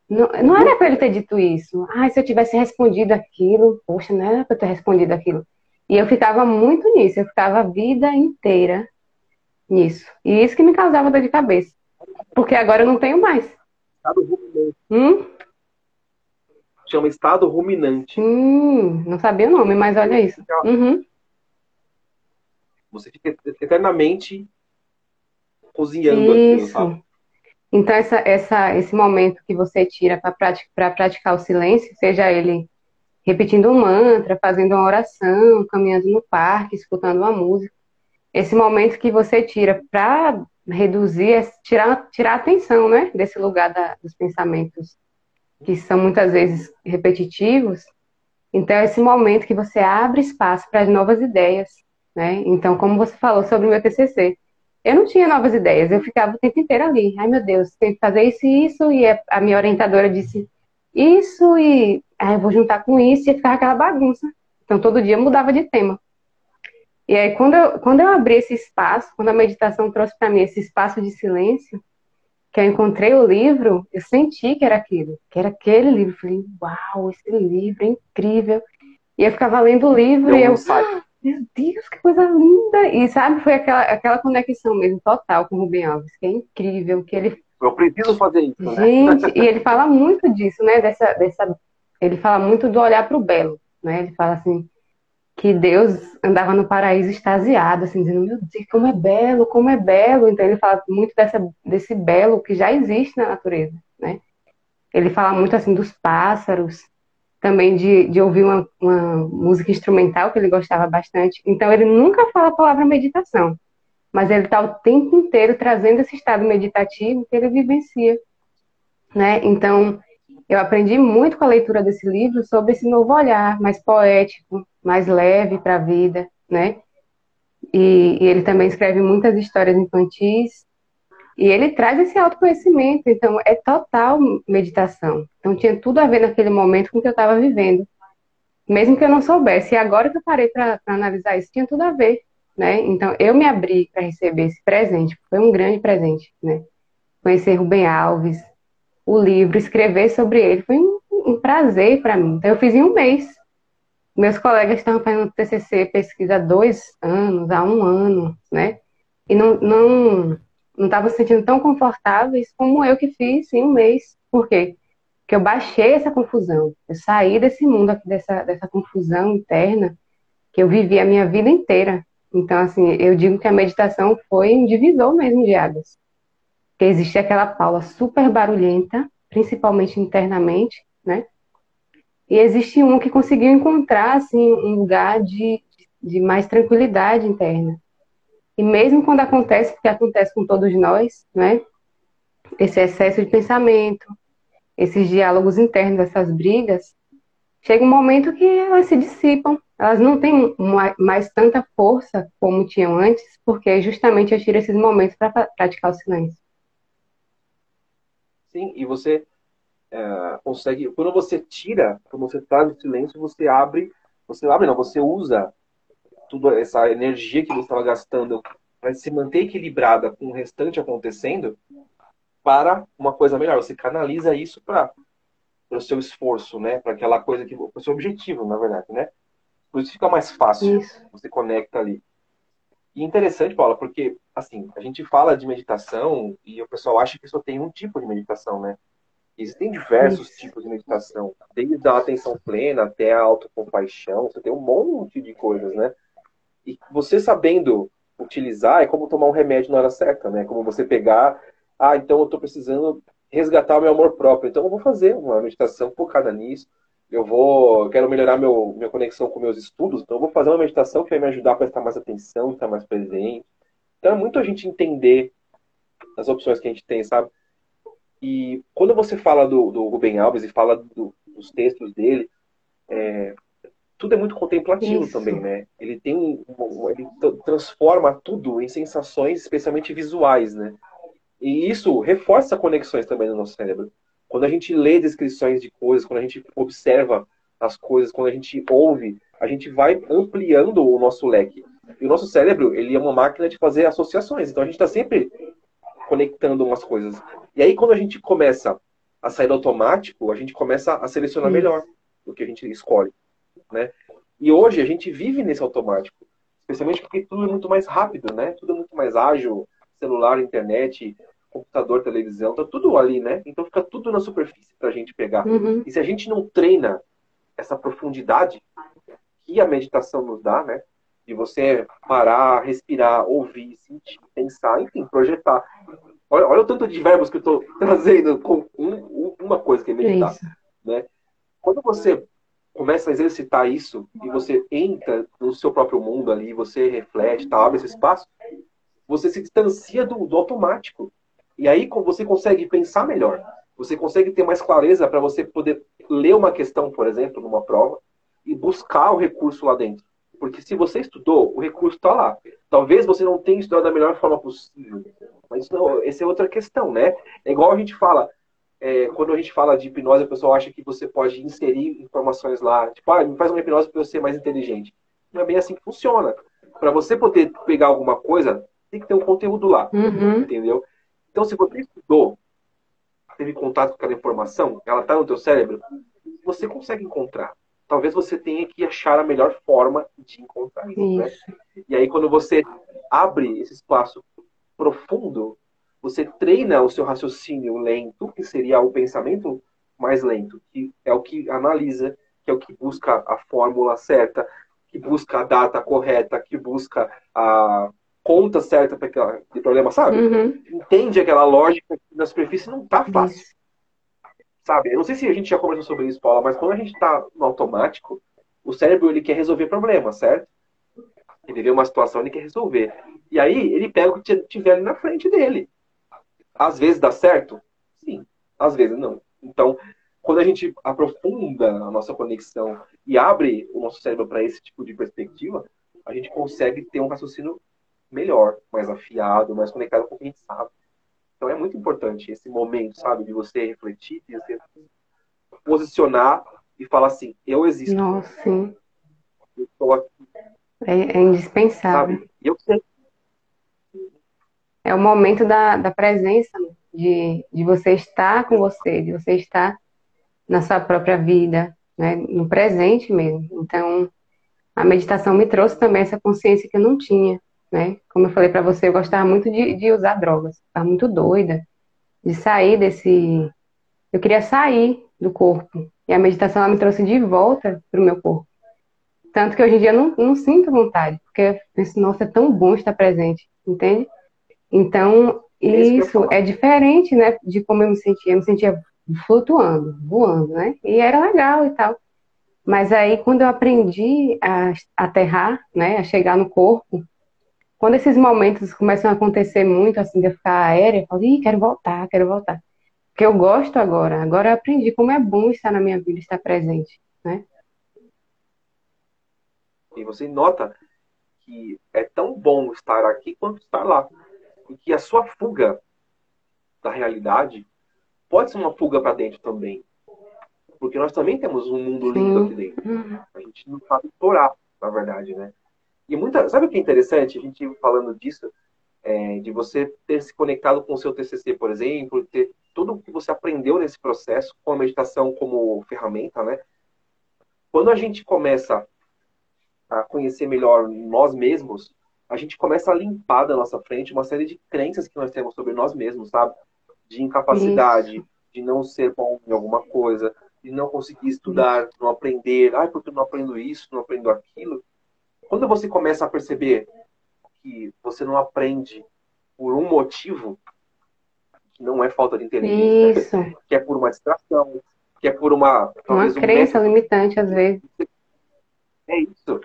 Não, não era para ele ter dito isso. Ai, se eu tivesse respondido aquilo, poxa, não era para eu ter respondido aquilo. E eu ficava muito nisso, eu ficava a vida inteira nisso. E isso que me causava dor de cabeça. Porque agora eu não tenho mais. Estado ruminante. Hum? Chama estado ruminante. Hum, não sabia o nome, mas olha isso. Uhum. Você fica eternamente cozinhando Isso. aquilo, sabe? Então, essa, essa, esse momento que você tira para praticar, praticar o silêncio, seja ele repetindo um mantra, fazendo uma oração, caminhando no parque, escutando uma música, esse momento que você tira para reduzir, é tirar, tirar a atenção né, desse lugar da, dos pensamentos que são muitas vezes repetitivos. Então, é esse momento que você abre espaço para as novas ideias, né? Então, como você falou sobre o meu TCC, eu não tinha novas ideias, eu ficava o tempo inteiro ali. Ai, meu Deus, tem que fazer isso e isso, e a minha orientadora disse isso, e aí eu vou juntar com isso, e ficava aquela bagunça. Então, todo dia mudava de tema. E aí, quando eu, quando eu abri esse espaço, quando a meditação trouxe para mim esse espaço de silêncio, que eu encontrei o livro, eu senti que era aquilo, que era aquele livro. Falei, uau, esse livro é incrível. E eu ficava lendo o livro e eu, meu Deus, que coisa linda! E sabe, foi aquela, aquela conexão mesmo total com o Rubem Alves, que é incrível, que ele. Eu preciso fazer isso, né? Gente, e ele fala muito disso, né? Dessa, dessa, ele fala muito do olhar para o belo, né? Ele fala assim que Deus andava no paraíso extasiado, assim, dizendo, meu Deus, como é belo, como é belo. Então ele fala muito dessa, desse belo que já existe na natureza, né? Ele fala muito assim dos pássaros, também de, de ouvir uma, uma música instrumental que ele gostava bastante. Então ele nunca fala a palavra meditação, mas ele está o tempo inteiro trazendo esse estado meditativo que ele vivencia, né? Então eu aprendi muito com a leitura desse livro sobre esse novo olhar mais poético, mais leve para a vida, né? E, e, ele também escreve muitas histórias infantis e ele traz esse autoconhecimento, então é total meditação. Então tinha tudo a ver naquele momento com o que eu estava vivendo, mesmo que eu não soubesse. E agora que eu parei para analisar isso, tinha tudo a ver, né? Então eu me abri para receber esse presente, foi um grande presente, né? Conhecer Rubem Alves, o livro, escrever sobre ele, foi um, um prazer para mim. Então eu fiz em um mês. Meus colegas estavam fazendo TCC, pesquisa há dois anos, há um ano, né? E não, não não estava se sentindo tão confortáveis como eu que fiz em um mês. Por quê? Porque eu baixei essa confusão. Eu saí desse mundo aqui, dessa, dessa confusão interna que eu vivi a minha vida inteira. Então, assim, eu digo que a meditação foi um divisor mesmo de águas. Porque existe aquela Paula super barulhenta, principalmente internamente, né? E existe um que conseguiu encontrar, assim, um lugar de, de mais tranquilidade interna. E mesmo quando acontece, porque acontece com todos nós, né? Esse excesso de pensamento, esses diálogos internos, essas brigas, chega um momento que elas se dissipam. Elas não têm mais tanta força como tinham antes, porque justamente eu tiro esses momentos para praticar o silêncio. Sim, e você é, consegue. Quando você tira, quando você traz o silêncio, você abre. Você abre, não, você usa tudo essa energia que você estava gastando para se manter equilibrada com o restante acontecendo para uma coisa melhor. Você canaliza isso para o seu esforço, né? Para aquela coisa que o seu objetivo, na verdade, né? Por isso fica mais fácil. Isso. Você conecta ali. E interessante, Paula, porque assim a gente fala de meditação e o pessoal acha que só tem um tipo de meditação, né? Existem diversos isso. tipos de meditação, desde a atenção plena até a autocompaixão. Você tem um monte de coisas, né? E você sabendo utilizar é como tomar um remédio na hora certa, né? Como você pegar, ah, então eu estou precisando resgatar o meu amor próprio, então eu vou fazer uma meditação focada nisso. Eu vou, quero melhorar meu, minha conexão com meus estudos, então eu vou fazer uma meditação que vai me ajudar a prestar mais atenção, estar mais presente. Então é muito a gente entender as opções que a gente tem, sabe? E quando você fala do, do Alves e fala do, dos textos dele, é, tudo é muito contemplativo Isso. também, né? Ele tem ele transforma tudo em sensações, especialmente visuais, né? E isso reforça conexões também no nosso cérebro. Quando a gente lê descrições de coisas, quando a gente observa as coisas, quando a gente ouve, a gente vai ampliando o nosso leque. E o nosso cérebro, ele é uma máquina de fazer associações. Então a gente está sempre conectando umas coisas. E aí quando a gente começa a sair do automático, a gente começa a selecionar melhor o que a gente escolhe né? E hoje a gente vive nesse automático, especialmente porque tudo é muito mais rápido, né? Tudo é muito mais ágil, celular, internet, computador, televisão, tá tudo ali, né? Então fica tudo na superfície para a gente pegar. Uhum. E se a gente não treina essa profundidade que a meditação nos dá, né? De você parar, respirar, ouvir, sentir, pensar, enfim, projetar. Olha, olha o tanto de verbos que eu estou trazendo com um, uma coisa que é meditar, é né? Quando você começa a exercitar isso e você entra no seu próprio mundo ali, você reflete, tá, abre esse espaço, você se distancia do, do automático. E aí você consegue pensar melhor. Você consegue ter mais clareza para você poder ler uma questão, por exemplo, numa prova, e buscar o recurso lá dentro. Porque se você estudou, o recurso está lá. Talvez você não tenha estudado da melhor forma possível. Mas não, essa é outra questão, né? É igual a gente fala, é, quando a gente fala de hipnose, o pessoal acha que você pode inserir informações lá. Tipo, ah, me faz uma hipnose para eu ser mais inteligente. Não é bem assim que funciona. Para você poder pegar alguma coisa, tem que ter um conteúdo lá. Uhum. Entendeu? Então, se você estudou, teve contato com aquela informação, ela está no teu cérebro, você consegue encontrar. talvez você tenha que achar a melhor forma de encontrar isso, né? isso. Né? E aí, quando você abre esse espaço profundo, você treina o seu raciocínio lento, que seria o pensamento mais lento, que é o que analisa, que é o que busca a fórmula certa, que busca a data correta, que busca a conta certa para aquele problema, sabe? Uhum. Entende aquela lógica que na superfície não tá fácil. Isso. Sabe? Eu não sei se a gente já conversou sobre isso, Paula, mas quando a gente está no automático, o cérebro ele quer resolver problemas, certo? Ele vê uma situação, ele quer resolver. E aí ele pega o que tiver ali na frente dele. Às vezes dá certo? Sim. Às vezes não. Então, quando a gente aprofunda a nossa conexão e abre o nosso cérebro para esse tipo de perspectiva, a gente consegue ter um raciocínio melhor, mais afiado, mais conectado com o que a gente sabe. Então é muito importante esse momento, sabe, de você refletir, de você posicionar e falar assim: eu existo. Nossa, sim. Eu estou aqui. É, é indispensável. Sabe? Eu sei é o momento da, da presença, de, de você estar com você, de você estar na sua própria vida, né, no presente mesmo. Então, a meditação me trouxe também essa consciência que eu não tinha, né? Como eu falei para você, eu gostava muito de, de usar drogas, estava muito doida de sair desse. Eu queria sair do corpo e a meditação ela me trouxe de volta para o meu corpo. Tanto que hoje em dia eu não, não sinto vontade, porque eu penso, nossa, é tão bom estar presente, entende? Então, isso é diferente, né, de como eu me sentia. Eu me sentia flutuando, voando, né? E era legal e tal. Mas aí, quando eu aprendi a aterrar, né, a chegar no corpo, quando esses momentos começam a acontecer muito, assim, de eu ficar aérea, eu falo, ih, quero voltar, quero voltar. Porque eu gosto agora. Agora eu aprendi como é bom estar na minha vida, estar presente, né? E você nota que é tão bom estar aqui quanto estar lá que a sua fuga da realidade pode ser uma fuga para dentro também. Porque nós também temos um mundo lindo aqui dentro. Uhum. A gente não sabe explorar, na verdade, né? E muita, sabe o que é interessante? A gente falando disso, é, de você ter se conectado com o seu TCC, por exemplo, ter tudo o que você aprendeu nesse processo com a meditação como ferramenta, né? Quando a gente começa a conhecer melhor nós mesmos, a gente começa a limpar da nossa frente uma série de crenças que nós temos sobre nós mesmos, sabe? De incapacidade, Isso. de não ser bom em alguma coisa, de não conseguir estudar, não aprender. Ai, porque eu não aprendo isso, não aprendo aquilo. Quando você começa a perceber que você não aprende por um motivo, que não é falta de inteligência, que é por uma distração, que é por uma. Uma crença um limitante, às vezes. É isso.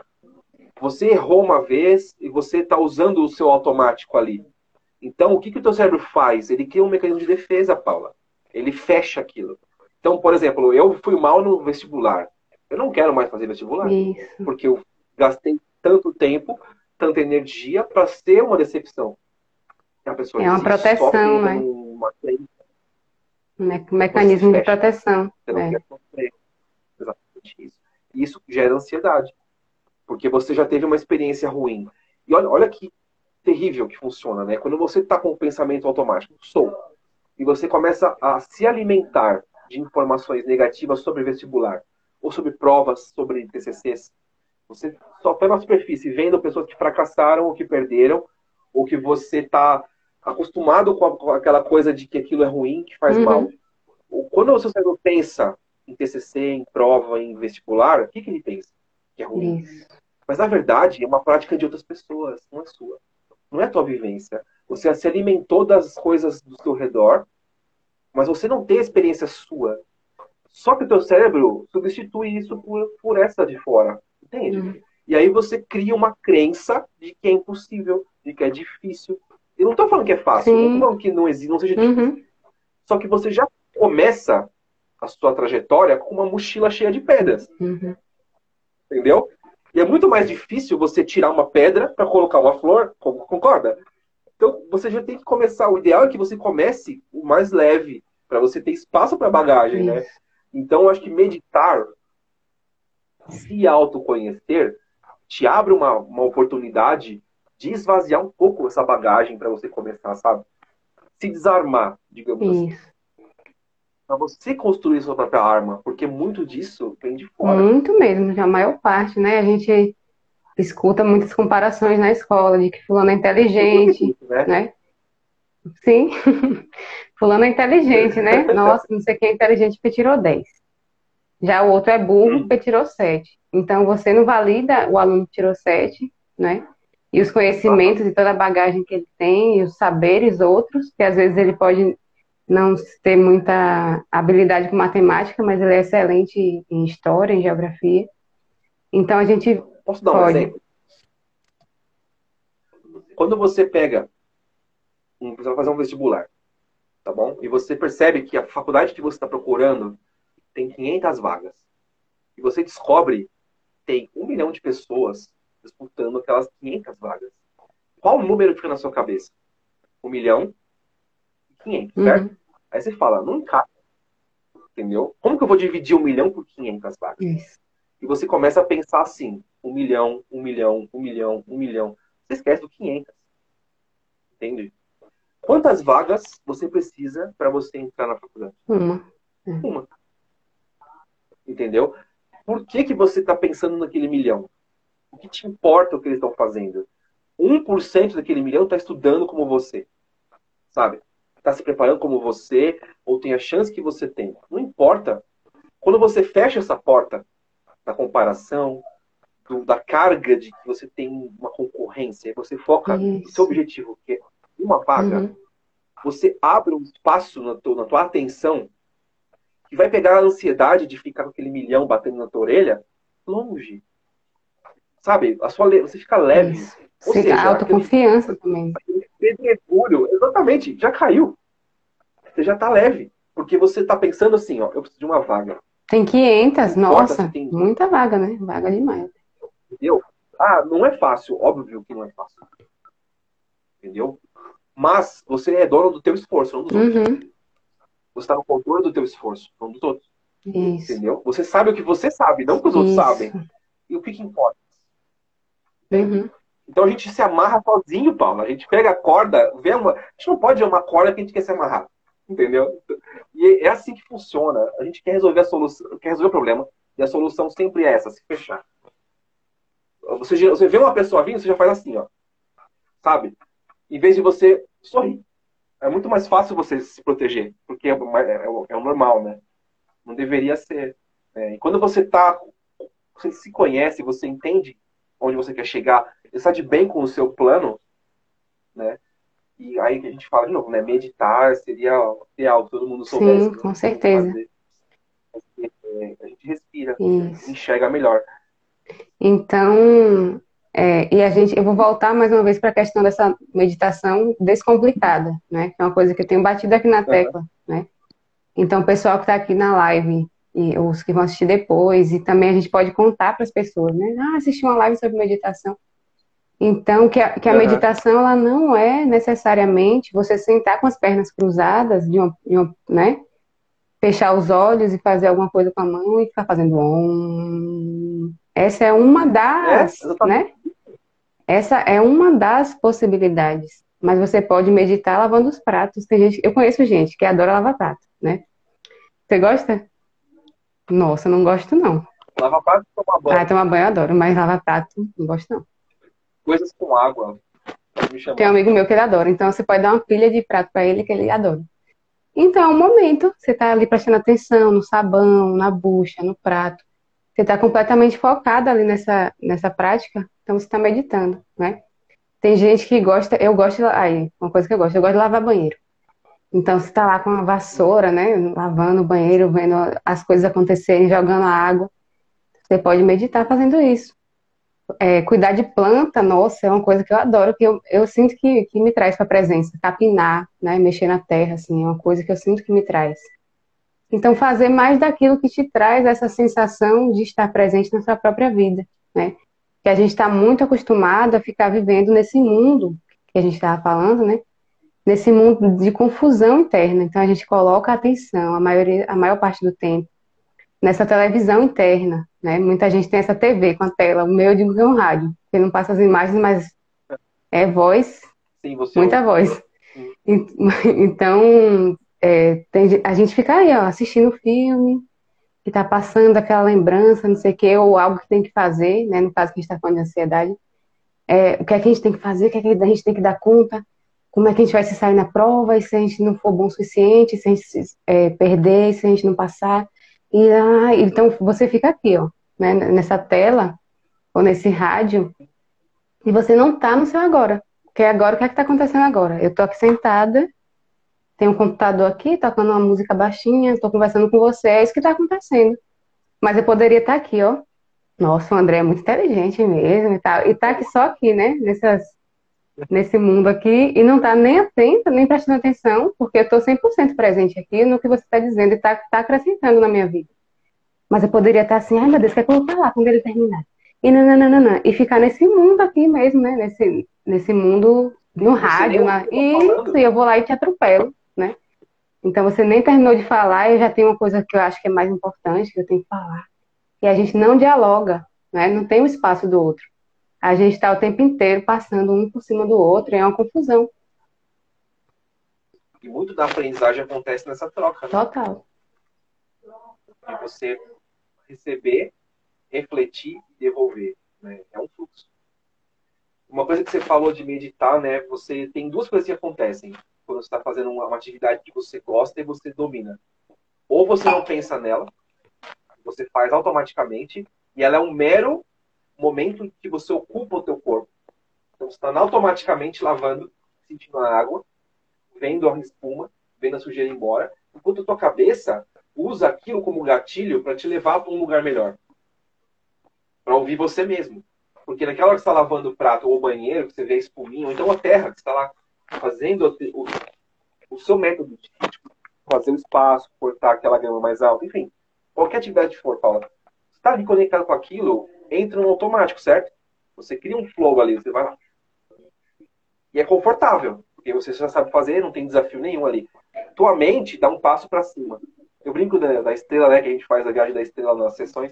Você errou uma vez e você está usando o seu automático ali. Então, o que, que o teu cérebro faz? Ele cria um mecanismo de defesa, Paula. Ele fecha aquilo. Então, por exemplo, eu fui mal no vestibular. Eu não quero mais fazer vestibular. Isso. Porque eu gastei tanto tempo, tanta energia para ser uma decepção. é uma proteção, né? Uma... Um mecanismo de proteção. Você não é. quer Exatamente isso. E isso gera ansiedade porque você já teve uma experiência ruim. E olha, olha que terrível que funciona, né? Quando você está com o pensamento automático, sou, e você começa a se alimentar de informações negativas sobre vestibular, ou sobre provas, sobre TCCs, você só foi na superfície vendo pessoas que fracassaram ou que perderam, ou que você está acostumado com, a, com, aquela coisa de que aquilo é ruim, que faz uhum. mal. Quando o seu cérebro pensa em TCC, em prova, em vestibular, o que, que ele pensa? que é ruim. Isso. Mas na verdade é uma prática de outras pessoas, não é sua. Não é tua vivência. Você se alimentou das coisas do seu redor, mas você não tem a experiência sua. Só que o teu cérebro substitui isso por, por essa de fora. Entende? Uhum. E aí você cria uma crença de que é impossível, de que é difícil. Eu não estou falando que é fácil, Sim. não estou falando que não existe, não seja uhum. difícil. Só que você já começa a sua trajetória com uma mochila cheia de pedras. Uhum entendeu? E é muito mais difícil você tirar uma pedra para colocar uma flor, concorda? Então você já tem que começar. O ideal é que você comece o mais leve, para você ter espaço para bagagem, né? Então eu acho que meditar, se autoconhecer, te abre uma, uma oportunidade de esvaziar um pouco essa bagagem para você começar, sabe? Se desarmar, digamos assim. Isso. assim. Para você construir sua própria arma, porque muito disso vem de fora. Muito mesmo, a maior parte, né? A gente escuta muitas comparações na escola de que fulano é inteligente, né? né? Sim, fulano é inteligente, né? Nossa, não sei quem é inteligente porque tirou 10. Já o outro é burro porque tirou 7. Então você não valida o aluno que tirou 7, né? E os conhecimentos e toda a bagagem que ele tem, e os saberes outros, que às vezes ele pode não ter muita habilidade com matemática, mas ele é excelente em história, em geografia. Então a gente Posso dar um pode. exemplo? Quando você pega, você vai fazer um vestibular, tá bom? E você percebe que a faculdade que você está procurando tem 500 vagas. E você descobre que tem um milhão de pessoas disputando aquelas 500 vagas. Qual número fica na sua cabeça? Um milhão 500, uhum. certo? Aí você fala, não encaixa. Entendeu? Como que eu vou dividir um milhão por 500 vagas? Isso. E você começa a pensar assim, um milhão, um milhão, um milhão, um milhão. Você esquece do 500. Entende? Quantas vagas você precisa para você entrar na faculdade? Uma. Uma. Entendeu? Por que, que você está pensando naquele milhão? O que te importa o que eles estão fazendo? 1% daquele milhão está estudando como você. Sabe? Está se preparando como você, ou tem a chance que você tem. Não importa. Quando você fecha essa porta da comparação, do, da carga de que você tem uma concorrência, você foca Isso. no seu objetivo, que é uma vaga, uhum. você abre um espaço na, tua, na tua atenção que vai pegar a ansiedade de ficar com aquele milhão batendo na tua orelha longe. Sabe? A sua, você fica leve. Isso. Ou seja, autoconfiança aquele, também pedregulho, exatamente, já caiu. Você já está leve. Porque você está pensando assim, ó, eu preciso de uma vaga. Tem 500, nossa, tem... muita vaga, né? Vaga demais. Entendeu? Ah, não é fácil, óbvio que não é fácil. Entendeu? Mas você é dono do teu esforço, não dos uhum. outros. Você está no controle do teu esforço, não dos outros. Isso. Entendeu? Você sabe o que você sabe, não o que os outros Isso. sabem. E o que, que importa? Uhum. Então a gente se amarra sozinho, Paulo. A gente pega a corda, vê uma. A gente não pode ver uma corda que a gente quer se amarrar. Entendeu? E é assim que funciona. A gente quer resolver a solução, quer resolver o problema. E a solução sempre é essa, se fechar. Você, você vê uma pessoa vindo, você já faz assim, ó. Sabe? Em vez de você sorrir. É muito mais fácil você se proteger. Porque é, é, é o normal, né? Não deveria ser. Né? E quando você tá. Você se conhece, você entende onde você quer chegar, está de bem com o seu plano, né? E aí que a gente fala de novo, né? Meditar seria ideal, todo mundo soubesse. Sim, com certeza. É, a gente respira, Isso. enxerga melhor. Então, é, e a gente, eu vou voltar mais uma vez para a questão dessa meditação descomplicada, né? Que é uma coisa que eu tenho batido aqui na tecla, uhum. né? Então, o pessoal que está aqui na live e os que vão assistir depois, e também a gente pode contar para as pessoas, né? Ah, assisti uma live sobre meditação. Então, que a, que a uhum. meditação, ela não é necessariamente você sentar com as pernas cruzadas, de uma, de uma, né? Fechar os olhos e fazer alguma coisa com a mão e ficar fazendo om. Essa é uma das, é, né? Essa é uma das possibilidades. Mas você pode meditar lavando os pratos. Tem gente, eu conheço gente que adora lavar prato, né? Você gosta? Nossa, não gosto não. Lava prato e tomar banho. Ah, tomar banho eu adoro, mas lava prato não gosto não. Coisas com água. Tem um amigo meu que ele adora, então você pode dar uma pilha de prato para ele que ele adora. Então, é um momento, você está ali prestando atenção no sabão, na bucha, no prato. Você está completamente focado ali nessa, nessa prática, então você está meditando, né? Tem gente que gosta, eu gosto, aí, uma coisa que eu gosto, eu gosto de lavar banheiro. Então, você está lá com a vassoura, né? Lavando o banheiro, vendo as coisas acontecerem, jogando a água. Você pode meditar fazendo isso. É, cuidar de planta, nossa, é uma coisa que eu adoro, que eu, eu sinto que, que me traz para a presença. Capinar, né? Mexer na terra, assim, é uma coisa que eu sinto que me traz. Então, fazer mais daquilo que te traz essa sensação de estar presente na sua própria vida, né? Que a gente está muito acostumado a ficar vivendo nesse mundo que a gente estava falando, né? nesse mundo de confusão interna. Então a gente coloca a atenção, a, maioria, a maior parte do tempo, nessa televisão interna. Né? Muita gente tem essa TV com a tela, o meu eu digo que é um rádio, que não passa as imagens, mas é voz, Sim, muita ouve. voz. Então, é, tem, a gente fica aí, ó, assistindo o filme, que tá passando aquela lembrança, não sei o quê, ou algo que tem que fazer, né? No caso que a gente está falando de ansiedade. É, o que é que a gente tem que fazer, o que é que a gente tem que dar conta, como é que a gente vai se sair na prova, e se a gente não for bom o suficiente, se a gente é, perder, se a gente não passar. E, ah, então você fica aqui, ó, né, nessa tela, ou nesse rádio, e você não tá no seu agora. Porque agora, o que é que tá acontecendo agora? Eu tô aqui sentada, tem um computador aqui, tocando uma música baixinha, estou conversando com você, é isso que está acontecendo. Mas eu poderia estar tá aqui, ó. Nossa, o André é muito inteligente mesmo e tal. E tá aqui só aqui, né? Nessas, nesse mundo aqui, e não tá nem atento, nem prestando atenção, porque eu estou 100% presente aqui no que você está dizendo e está tá acrescentando na minha vida. Mas eu poderia estar tá assim, ai meu Deus, o que é que eu vou falar quando ele terminar? E nananana, e ficar nesse mundo aqui mesmo, né? Nesse, nesse mundo no rádio, na... isso, e eu vou lá e te atropelo né? Então você nem terminou de falar, eu já tenho uma coisa que eu acho que é mais importante, que eu tenho que falar. E a gente não dialoga, né? Não tem o espaço do outro. A gente está o tempo inteiro passando um por cima do outro, e é uma confusão. E muito da aprendizagem acontece nessa troca. Né? Total. De você receber, refletir e devolver. Né? É um fluxo. Uma coisa que você falou de meditar, né? Você tem duas coisas que acontecem quando você está fazendo uma, uma, atividade que você gosta e você domina. Ou você não pensa nela, você faz automaticamente, e ela é um mero momento que você ocupa o teu corpo. Então você está automaticamente lavando, sentindo a água, vendo a espuma, vendo a sujeira embora, enquanto a tua cabeça usa aquilo como gatilho para te levar para um lugar melhor. Para ouvir você mesmo. Porque naquela hora que você está lavando o prato ou o banheiro, que você vê a espuminha, ou então a terra que está lá fazendo o, o seu método de tipo, fazer o espaço, cortar aquela grama mais alta, enfim, qualquer atividade for, Paula, você está ali conectado com aquilo, entra no automático, certo? Você cria um flow ali, você vai lá. E é confortável, porque você já sabe fazer, não tem desafio nenhum ali. Tua mente dá um passo para cima. Eu brinco da, da, estrela, né, que a gente faz a viagem da estrela nas sessões,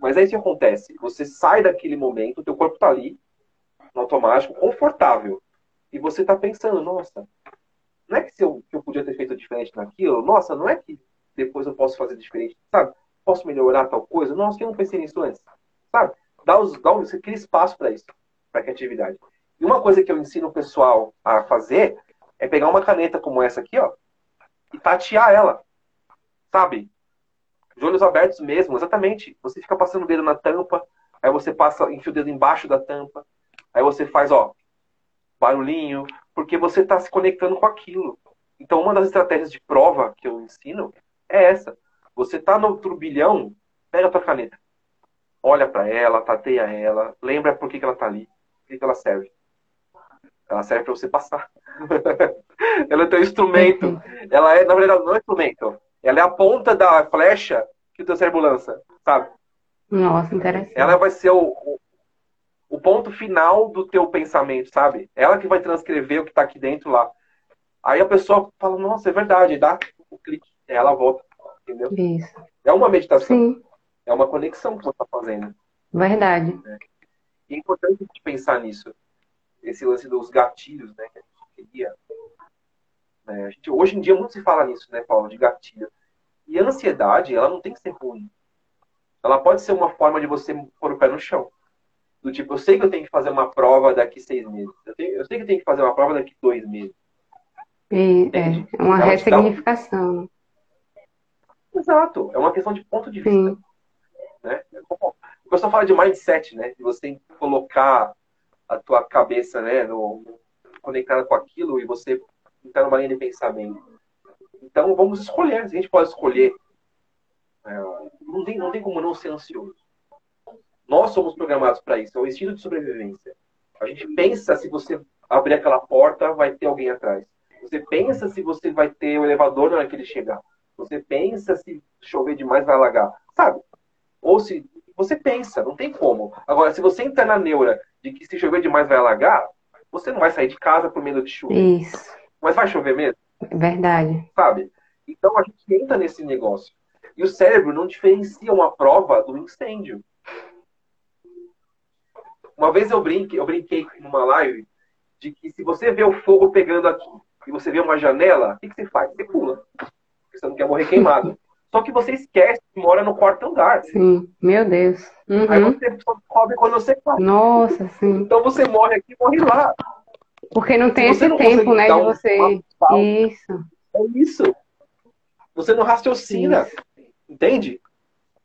mas é isso que acontece. Você sai daquele momento, teu corpo está ali, no automático, confortável e você está pensando, nossa, não é que, se eu, que eu podia ter feito diferente naquilo? Nossa, não é que depois eu posso fazer diferente, sabe? Posso melhorar tal coisa? Nossa, eu não pensei nisso antes, sabe? Dá os, dá os, você cria espaço para isso, para criatividade. E uma coisa que eu ensino o pessoal a fazer é pegar uma caneta como essa aqui, ó, e tatear ela, sabe? De olhos abertos mesmo, exatamente. Você fica passando o dedo na tampa, aí você passa, enfia o dedo embaixo da tampa, aí você faz, ó, barulhinho, porque você está se conectando com aquilo. Então, uma das estratégias de prova que eu ensino é essa. Você está no turbilhão, pega a tua caneta, olha para ela, tateia ela, lembra por que, que ela está ali, por que, que ela serve. Ela serve para você passar. ela é teu instrumento. Ela é, na verdade, não é instrumento. Ela é a ponta da flecha que o teu cérebro lança, sabe? Nossa, interessante. Ela vai ser o, o ponto final do teu pensamento, sabe? Ela que vai transcrever o que está aqui dentro lá. Aí a pessoa fala, nossa, é verdade, dá o clique, ela volta, entendeu? Isso. É uma meditação. Sim. É uma conexão que você está fazendo. Verdade. É. E é importante a gente pensar nisso. Esse lance dos gatilhos, né? Que a gente queria. Né? A gente, hoje em dia muito se fala nisso, né, Paulo, de gatilho. E a ansiedade, ela não tem que ser ruim. Ela pode ser uma forma de você pôr o pé no chão. Do tipo, eu sei que eu tenho que fazer uma prova daqui seis meses. Eu, tenho, eu sei que eu tenho que fazer uma prova daqui dois meses. E, é uma ressignificação. Exato. É uma questão de ponto de vista. Sim. Né? O pessoal fala de mindset, né? De você colocar a tua cabeça, né, no, conectada com aquilo e você entrar numa linha de pensamento. Então, vamos escolher. A gente pode escolher. É, não, tem, não tem como não ser ansioso. Nós somos programados para isso, é o instinto de sobrevivência. A gente pensa se você abrir aquela porta, vai ter alguém atrás. Você pensa se você vai ter o elevador na hora que ele chegar. Você pensa se chover demais vai alagar. Sabe? Ou se você pensa, não tem como. Agora, se você entrar na neura de que se chover demais vai alagar, você não vai sair de casa por medo de chuva. Isso. Mas vai chover mesmo? Verdade. Sabe? Então a gente entra nesse negócio. E o cérebro não diferencia uma prova do incêndio. Uma vez eu brinquei, eu brinquei numa live de que se você vê o fogo pegando aqui e você vê uma janela, o que, que você faz? Você pula. Porque você não quer morrer queimado. Só que você esquece que mora no quarto andar. Sim, meu Deus. Uhum. Aí você só descobre quando você cai. Nossa, sim. Então você morre aqui e morre lá. Porque não tem esse tempo, né, de um você. Isso. É isso. Você não raciocina. Isso. Entende?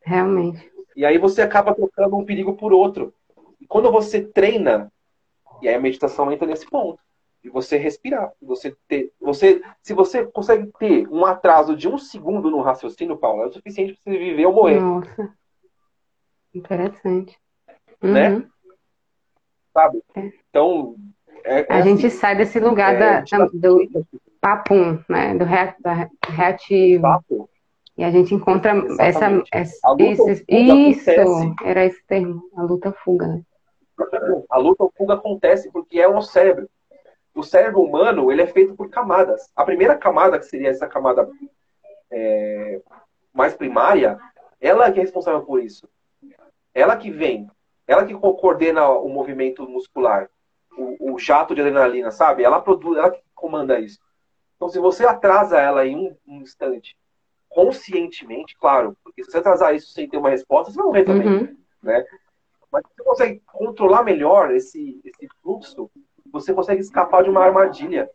Realmente. E aí você acaba trocando um perigo por outro. E quando você treina, e aí a meditação entra nesse ponto, e você respirar, você ter, você, se você consegue ter um atraso de um segundo no raciocínio, Paulo, é o suficiente para você viver ou morrer. Nossa. Interessante. Né? Uhum. Sabe? É. Então, é, é A gente assim, sai desse lugar é, da, meditação- do papum, né? Do rea- reativo. Fato. E a gente encontra essa, Exatamente. isso, acontece. era esse termo, a luta fuga. né? A luta ou fuga acontece porque é o nosso cérebro. O cérebro humano ele é feito por camadas. A primeira camada, que seria essa camada é, mais primária, ela que é responsável por isso. Ela que vem, ela que co- coordena o movimento muscular, o, o jato de adrenalina, sabe? Ela produz, ela que comanda isso. Então, se você atrasa ela em um, um instante, conscientemente, claro, porque se você atrasar isso sem ter uma resposta, você vai morrer também. Uhum. Mas se você consegue controlar melhor esse, esse fluxo, você consegue escapar de uma armadilha.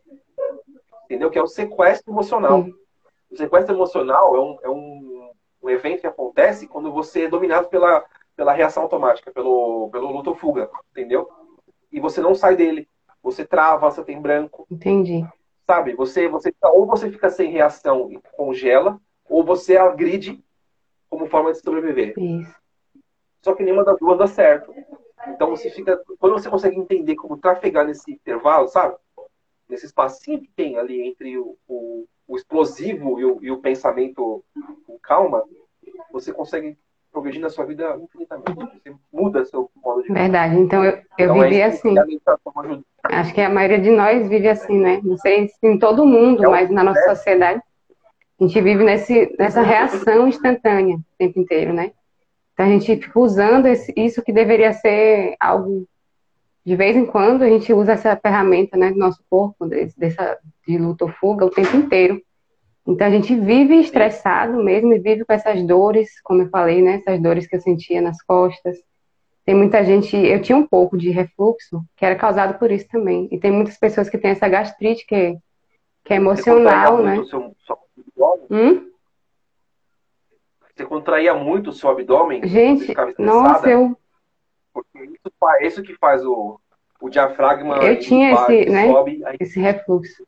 Entendeu? Que é o sequestro emocional. Sim. O sequestro emocional é, um, é um, um evento que acontece quando você é dominado pela, pela reação automática, pelo, pelo luta ou fuga. Entendeu? E você não sai dele. Você trava, você tem branco. Entendi. Sabe? Você, você, ou você fica sem reação e congela, ou você agride como forma de sobreviver. Isso. Só que nenhuma das duas dá certo. Então você fica. Quando você consegue entender como trafegar nesse intervalo, sabe? Nesse espacinho que tem ali entre o, o, o explosivo e o, e o pensamento com calma, você consegue progredir na sua vida infinitamente. Você muda seu modo de vida. Verdade. Então eu, eu Então, é vivi isso assim. ajuda. Acho que a maioria de nós vive assim, né? Não sei se em todo mundo, É mas na nossa sociedade, a gente vive nesse, nessa reação instantânea o tempo inteiro, né? Então a gente fica usando esse- isso que deveria ser algo. De vez em quando a gente usa essa ferramenta, né, do nosso corpo, desse, dessa, de luta ou fuga, o tempo inteiro. Então a gente vive estressado mesmo e vive com essas dores, como eu falei, né? Essas dores que eu sentia nas costas. Tem muita gente, eu tinha um pouco de refluxo, que era causado por isso também. E tem muitas pessoas que têm essa gastrite que é, que é emocional, né? seu? Hum? Você contraía muito o seu abdômen? Gente, nossa, eu, Porque isso, isso que faz o, o diafragma. Eu tinha esse, né? sobe, aí esse refluxo.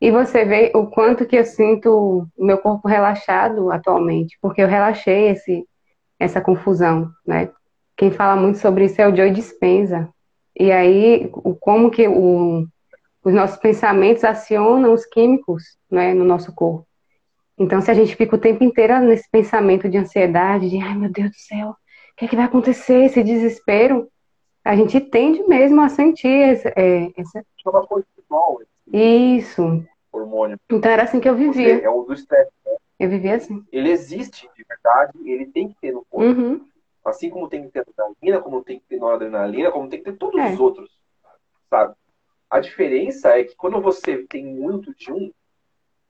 E você vê o quanto que eu sinto o meu corpo relaxado atualmente, porque eu relaxei esse, essa confusão, né? Quem fala muito sobre isso é o Joe Dispenza. E aí, o, como que o, os nossos pensamentos acionam os químicos, né, no nosso corpo. Então, se a gente fica o tempo inteiro nesse pensamento de ansiedade, de ai meu Deus do céu, o que é que vai acontecer? Esse desespero, a gente tende mesmo a sentir esse, é, cortisol, esse isso. hormônio. Então era assim que eu vivia. é o do estresse. Eu vivia assim. Ele existe de verdade, ele tem que ter no corpo. Uhum. Assim como tem que ter adrenalina, como tem que ter noradrenalina, como tem que ter todos É. os outros. Sabe? A diferença é que quando você tem muito de um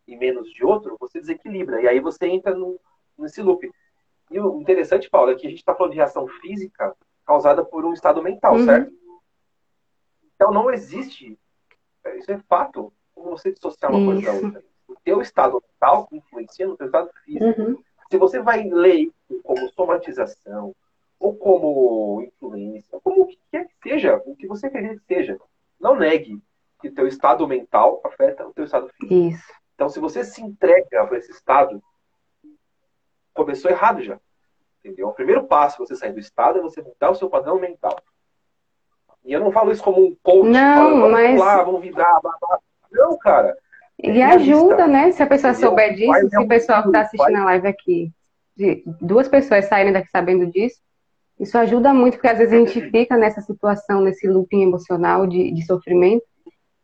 e menos de outro, você desequilibra. E aí você entra no, nesse loop. E o interessante, Paulo, é que a gente está falando de reação física causada por um estado mental, Uhum. certo? Então não existe. Isso é fato. Como você dissociar uma coisa da outra. O teu estado mental influencia no teu estado físico. Uhum. Se você vai ler como somatização, ou como influência, ou como o que quer que seja, o que você acredita que seja, não negue que o teu estado mental afeta o teu estado físico. Isso. Então, se você se entrega para esse estado, começou errado já. Entendeu? O primeiro passo para você sair do estado é você mudar o seu padrão mental. E eu não falo isso como um coach, Não, falando, vamos mas- lá, vamos virar, blá, blá. Não, cara. E realista. ajuda, né? Se a pessoa Entendeu? souber Vai disso, se ver o pessoal que está assistindo vai- a live aqui, duas pessoas saírem daqui sabendo disso, isso ajuda muito, porque às vezes a gente fica nessa situação, nesse looping emocional de, de sofrimento,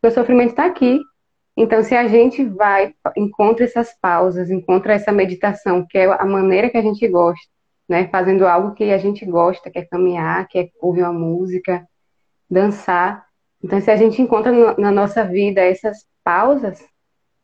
porque o sofrimento está aqui. Então, se a gente vai, encontra essas pausas, encontra essa meditação, que é a maneira que a gente gosta, né? Fazendo algo que a gente gosta, que é caminhar, que é ouvir uma música, dançar. Então, se a gente encontra na nossa vida essas pausas,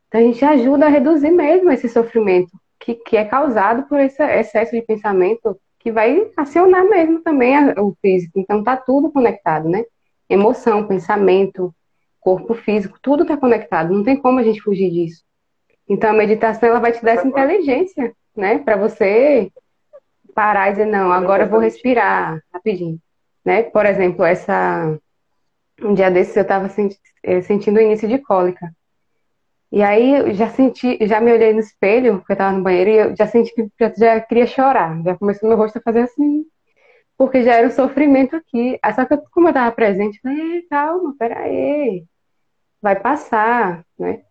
Então a gente ajuda a reduzir mesmo esse sofrimento que, que é causado por esse excesso de pensamento que vai acionar mesmo também o físico. Então tá tudo conectado, né? Emoção, pensamento, corpo físico, tudo está conectado. Não tem como a gente fugir disso. Então a meditação ela vai te dar essa inteligência, né? Para você parar e dizer não, agora eu vou respirar rapidinho, né? Por exemplo, essa um dia desses eu estava eh, sentindo o início de cólica. E aí eu já senti, já me olhei no espelho, porque eu estava no banheiro, e eu já senti que já, já queria chorar. Já começou meu rosto a fazer assim, porque já era um sofrimento aqui. Só que eu, como eu estava presente, eu falei, calma, peraí, vai passar, né?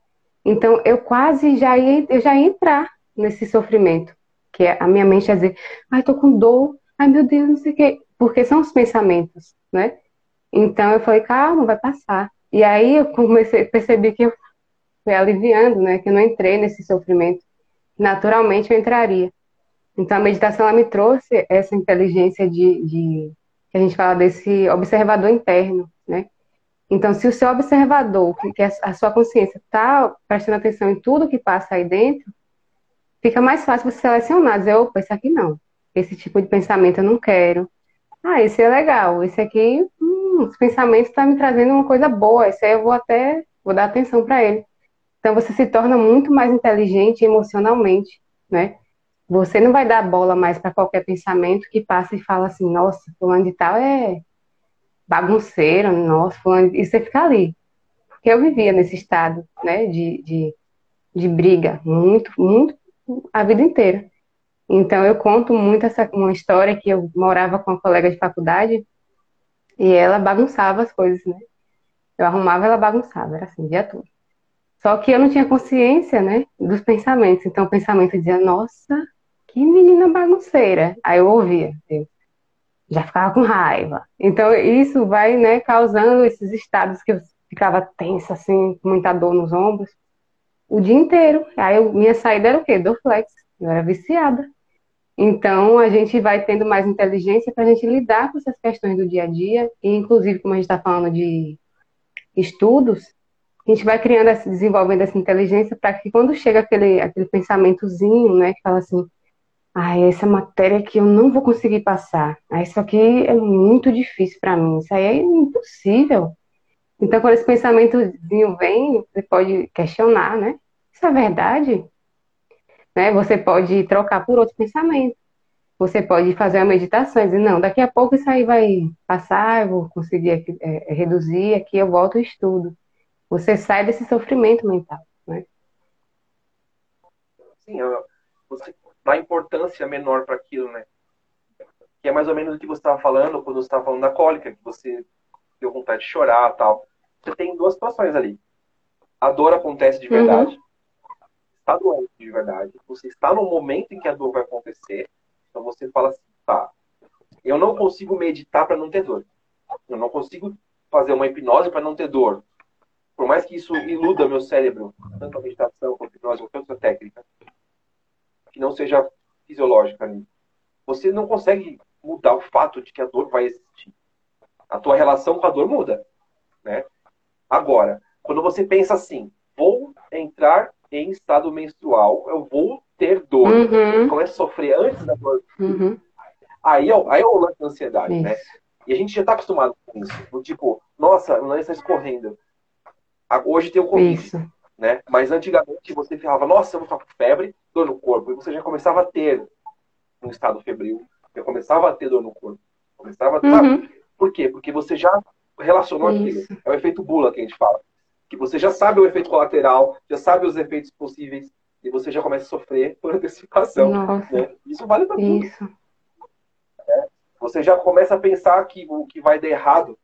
Então eu quase já ia, eu já ia entrar nesse sofrimento, que a minha mente ia dizer, ai, tô com dor, ai meu Deus, não sei o quê, porque são os pensamentos, né? Então eu falei, calma, vai passar. E aí eu comecei, percebi que eu fui aliviando, né? Que eu não entrei nesse sofrimento. Naturalmente eu entraria. Então a meditação me trouxe essa inteligência de, de que a gente fala desse observador interno, né? Então, se o seu observador, que é a sua consciência, está prestando atenção em tudo que passa aí dentro, fica mais fácil você selecionar, dizer, opa, esse aqui não. Esse tipo de pensamento eu não quero. Ah, esse é legal. Esse aqui, hum, os pensamentos estão tá me trazendo uma coisa boa. Esse aí eu vou até, vou dar atenção para ele. Então você se torna muito mais inteligente emocionalmente, né? Você não vai dar bola mais para qualquer pensamento que passa e fala assim, nossa, fulano de tal é bagunceiro, nossa, fulano... e você fica ali. Porque eu vivia nesse estado, né, de, de, de briga, muito, muito, a vida inteira. Então eu conto muito essa uma história que eu morava com uma colega de faculdade e ela bagunçava as coisas, né? Eu arrumava, ela bagunçava, era assim, dia todo. Só que eu não tinha consciência, né, dos pensamentos. Então o pensamento dizia, nossa, que menina bagunceira. Aí eu ouvia, já ficava com raiva. Então isso vai, né, causando esses estados que eu ficava tensa, assim, com muita dor nos ombros, o dia inteiro. Aí eu, minha saída era o quê? Dorflex. Eu era viciada. Então, a gente vai tendo mais inteligência para a gente lidar com essas questões do dia a dia, e inclusive, como a gente está falando de estudos, a gente vai criando, desenvolvendo essa inteligência para que quando chega aquele, aquele pensamentozinho, né, que fala assim, ah, essa matéria que eu não vou conseguir passar, ah, isso aqui é muito difícil para mim, isso aí é impossível. Então, quando esse pensamentozinho vem, você pode questionar, né? Isso é verdade? Né? Você pode trocar por outro pensamento. Você pode fazer uma meditação e dizer, não, daqui a pouco isso aí vai passar, eu vou conseguir é, é, reduzir, aqui eu volto e estudo. Você sai desse sofrimento mental, né? Sim, você dá importância menor para aquilo, né? Que é mais ou menos o que você estava falando quando você estava falando da cólica, que você deu vontade de chorar tal. Você tem duas situações ali. A dor acontece de verdade. Uhum está doente de verdade, você está no momento em que a dor vai acontecer, então você fala assim, tá, eu não consigo meditar para não ter dor. Eu não consigo fazer uma hipnose para não ter dor. Por mais que isso iluda meu cérebro, tanto a meditação quanto a hipnose, qualquer outra técnica, que não seja fisiológica ali, você não consegue mudar o fato de que a dor vai existir. A tua relação com a dor muda, né? Agora, quando você pensa assim, vou entrar em estado menstrual, eu vou ter dor. Uhum. Começo a sofrer antes da dor. Uhum. Aí, é, aí é o lance da ansiedade, né? isso. né? E a gente já está acostumado com isso. Tipo, nossa, o lance está escorrendo. Hoje tem o Covid, isso. né? Mas antigamente você falava, nossa, eu vou ficar com febre, dor no corpo. E você já começava a ter um estado febril. Já começava a ter dor no corpo. Começava a... Uhum. Por quê? Porque você já relacionou isso. aquilo. É o efeito bula que a gente fala que você já sabe o efeito colateral, já sabe os efeitos possíveis, e você já começa a sofrer por antecipação. Né? Isso vale para tudo. É. Você já começa a pensar que o que vai dar errado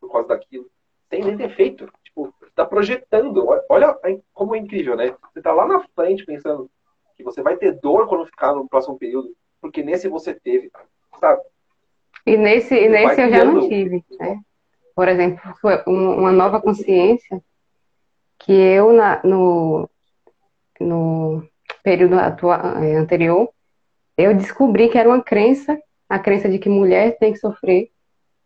por causa daquilo, sem nem defeito. Tipo, está projetando. Olha como é incrível, né? Você está lá na frente pensando que você vai ter dor quando ficar no próximo período, porque nesse você teve, sabe? E nesse, e nesse eu já não tive. Né? por exemplo, uma nova consciência que eu, na, no, no período é, anterior, eu descobri que era uma crença, a crença de que mulher tem que sofrer,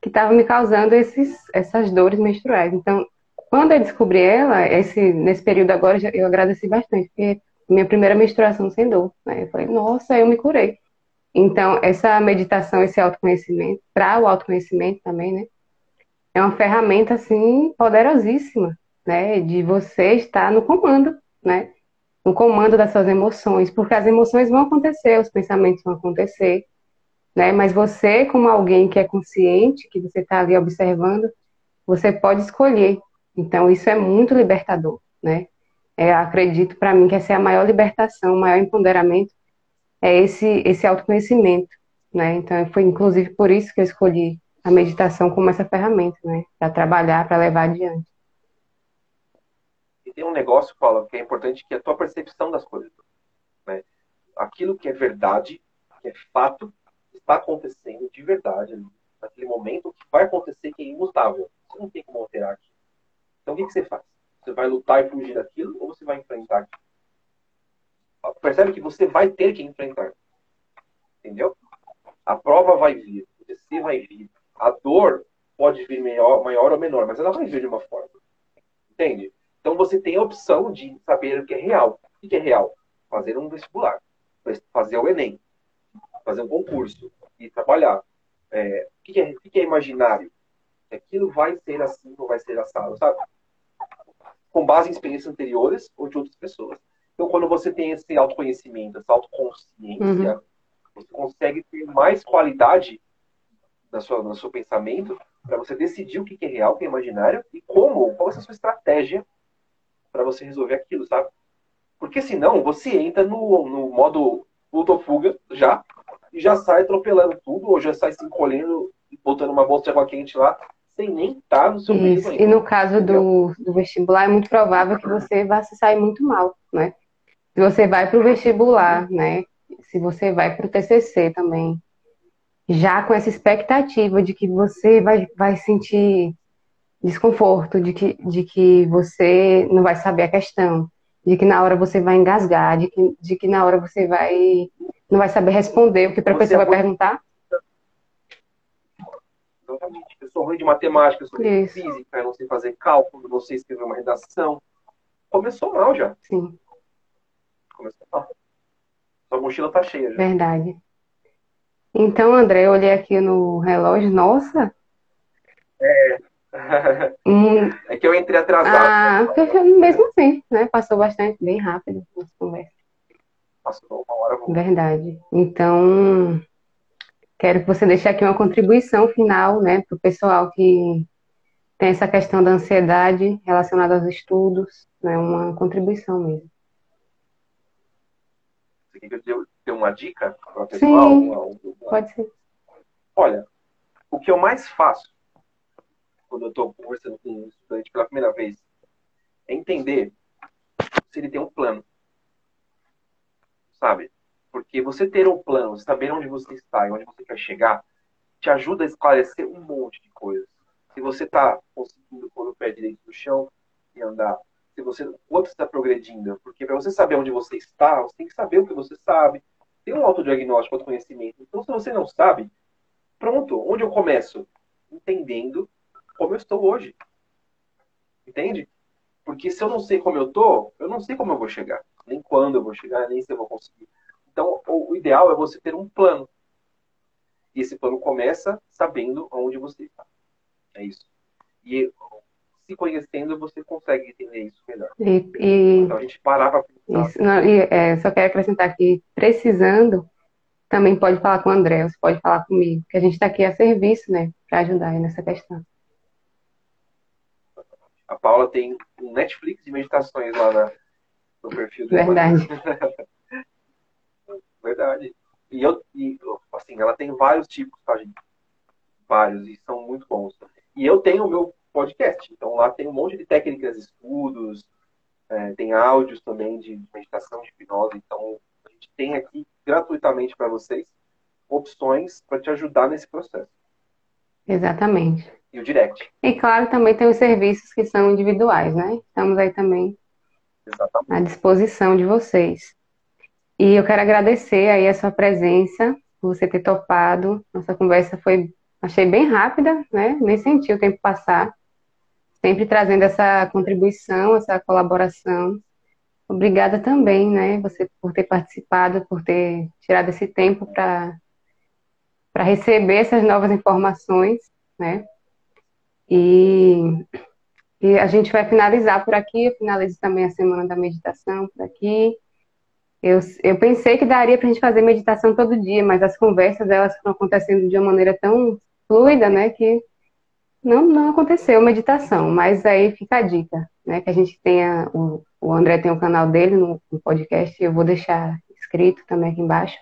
que estava me causando esses, essas dores menstruais. Então, quando eu descobri ela, esse, nesse período agora, eu agradeci bastante, porque minha primeira menstruação sem dor, né? Eu falei, nossa, eu me curei. Então, essa meditação, esse autoconhecimento, para o autoconhecimento também, né? É uma ferramenta, assim, poderosíssima, né? De você estar no comando, né? No comando das suas emoções, porque as emoções vão acontecer, os pensamentos vão acontecer, né? Mas você, como alguém que é consciente, que você está ali observando, você pode escolher. Então, isso é muito libertador, né? É, acredito para mim que essa é a maior libertação, o maior empoderamento é esse, esse autoconhecimento, né? Então, foi inclusive por isso que eu escolhi a meditação como essa ferramenta, né? Para trabalhar, para levar adiante. E tem um negócio, Paula, que é importante, que é a tua percepção das coisas. Né? Aquilo que é verdade, que é fato, está acontecendo de verdade ali, naquele momento, o que vai acontecer que é imutável. Você não tem como alterar aquilo. Então, o que, que você faz? Você vai lutar e fugir daquilo ou você vai enfrentar percebe que você vai ter que enfrentar. Entendeu? A prova vai vir, DC vai vir. A dor pode vir maior, maior ou menor, mas ela vai vir de uma forma. Entende? Então você tem a opção de saber o que é real. O que é real? Fazer um vestibular, fazer o Enem, fazer um concurso e trabalhar. É, o, que é, o que é imaginário? Aquilo vai ser assim ou vai ser assado, sabe? Com base em experiências anteriores ou de outras pessoas. Então, quando você tem esse autoconhecimento, essa autoconsciência, uhum. você consegue ter mais qualidade na sua, no seu pensamento para você decidir o que é real, o que é imaginário e como, qual é a sua estratégia para você resolver aquilo, sabe? Porque senão você entra no, no modo luto-fuga já e já sai atropelando tudo ou já sai se encolhendo e botando uma bolsa de água quente lá sem nem estar tá no seu Isso. E no caso do, do vestibular, é muito provável que você vá se sair muito mal, né? Se você vai para o vestibular, né? Se você vai para o TCC também, já com essa expectativa de que você vai, vai sentir desconforto, de que, de que você não vai saber a questão, de que na hora você vai engasgar, de que, de que na hora você vai não vai saber responder o que a professora vai perguntar. Exatamente. Sou ruim de matemática, sou ruim de física, eu não sei fazer cálculo, não sei escrever uma redação. Começou mal já. Sim começou a Sua mochila tá cheia já. Verdade. Então, André, eu olhei aqui no relógio, nossa. É. Hum. É que eu entrei atrasado. Ah, porque mesmo assim, né? Passou bastante, bem rápido nossa conversa. Passou uma hora. Verdade. Então, quero que você deixe aqui uma contribuição final, né, para o pessoal que tem essa questão da ansiedade relacionada aos estudos, né, uma contribuição mesmo. Você quer que eu dê uma dica para o pessoal? Sim, uma, uma... pode ser. Olha, o que eu mais faço quando eu estou conversando com um estudante pela primeira vez é entender se ele tem um plano. Sabe? Porque você ter um plano, saber onde você está e onde você quer chegar, te ajuda a esclarecer um monte de coisas. Se você está conseguindo pôr o pé direito no chão e andar se você quanto está progredindo, porque para você saber onde você está, você tem que saber o que você sabe. Tem um autodiagnóstico, autoconhecimento. Então, se você não sabe, pronto, onde eu começo? Entendendo como eu estou hoje. Entende? Porque se eu não sei como eu estou, eu não sei como eu vou chegar. Nem quando eu vou chegar, nem se eu vou conseguir. Então, o, ideal é você ter um plano. E esse plano começa sabendo onde você está. É isso. E se conhecendo, você consegue entender isso melhor. E, e... Então a gente parava para pensar. Não, e, é, só quero acrescentar que, precisando, também pode falar com o André, você pode falar comigo, que a gente está aqui a serviço, né, para ajudar nessa questão. A Paula tem um Netflix de meditações lá na, no perfil dela. Verdade. Verdade. E eu, e, assim, ela tem vários tipos, tá, gente? Vários, e são muito bons. E eu tenho o meu podcast. Então lá tem um monte de técnicas, estudos, é, tem áudios também de meditação, de hipnose. Então a gente tem aqui gratuitamente para vocês opções para te ajudar nesse processo. Exatamente. E o direct. E claro, também tem os serviços que são individuais, né? Estamos aí também Exatamente. à disposição de vocês. E eu quero agradecer aí a sua presença, por você ter topado. Nossa conversa foi, achei bem rápida, né? Nem senti o tempo passar. sempre trazendo essa contribuição, essa colaboração. Obrigada também, né, você por ter participado, por ter tirado esse tempo para para receber essas novas informações, né? E, e a gente vai finalizar por aqui, finalizo também a semana da meditação por aqui. Eu, eu pensei que daria para a gente fazer meditação todo dia, mas as conversas elas estão acontecendo de uma maneira tão fluida, né, que não, não aconteceu meditação, mas aí fica a dica, né? Que a gente tenha. O, o André tem o canal dele no, no podcast, eu vou deixar escrito também aqui embaixo.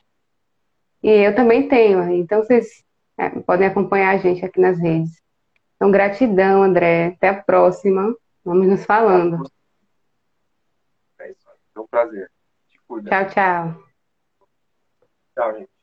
E eu também tenho, então vocês é, podem acompanhar a gente aqui nas redes. Então, gratidão, André. Até a próxima. Vamos nos falando. É isso. É um prazer. Tchau, tchau. Tchau, gente.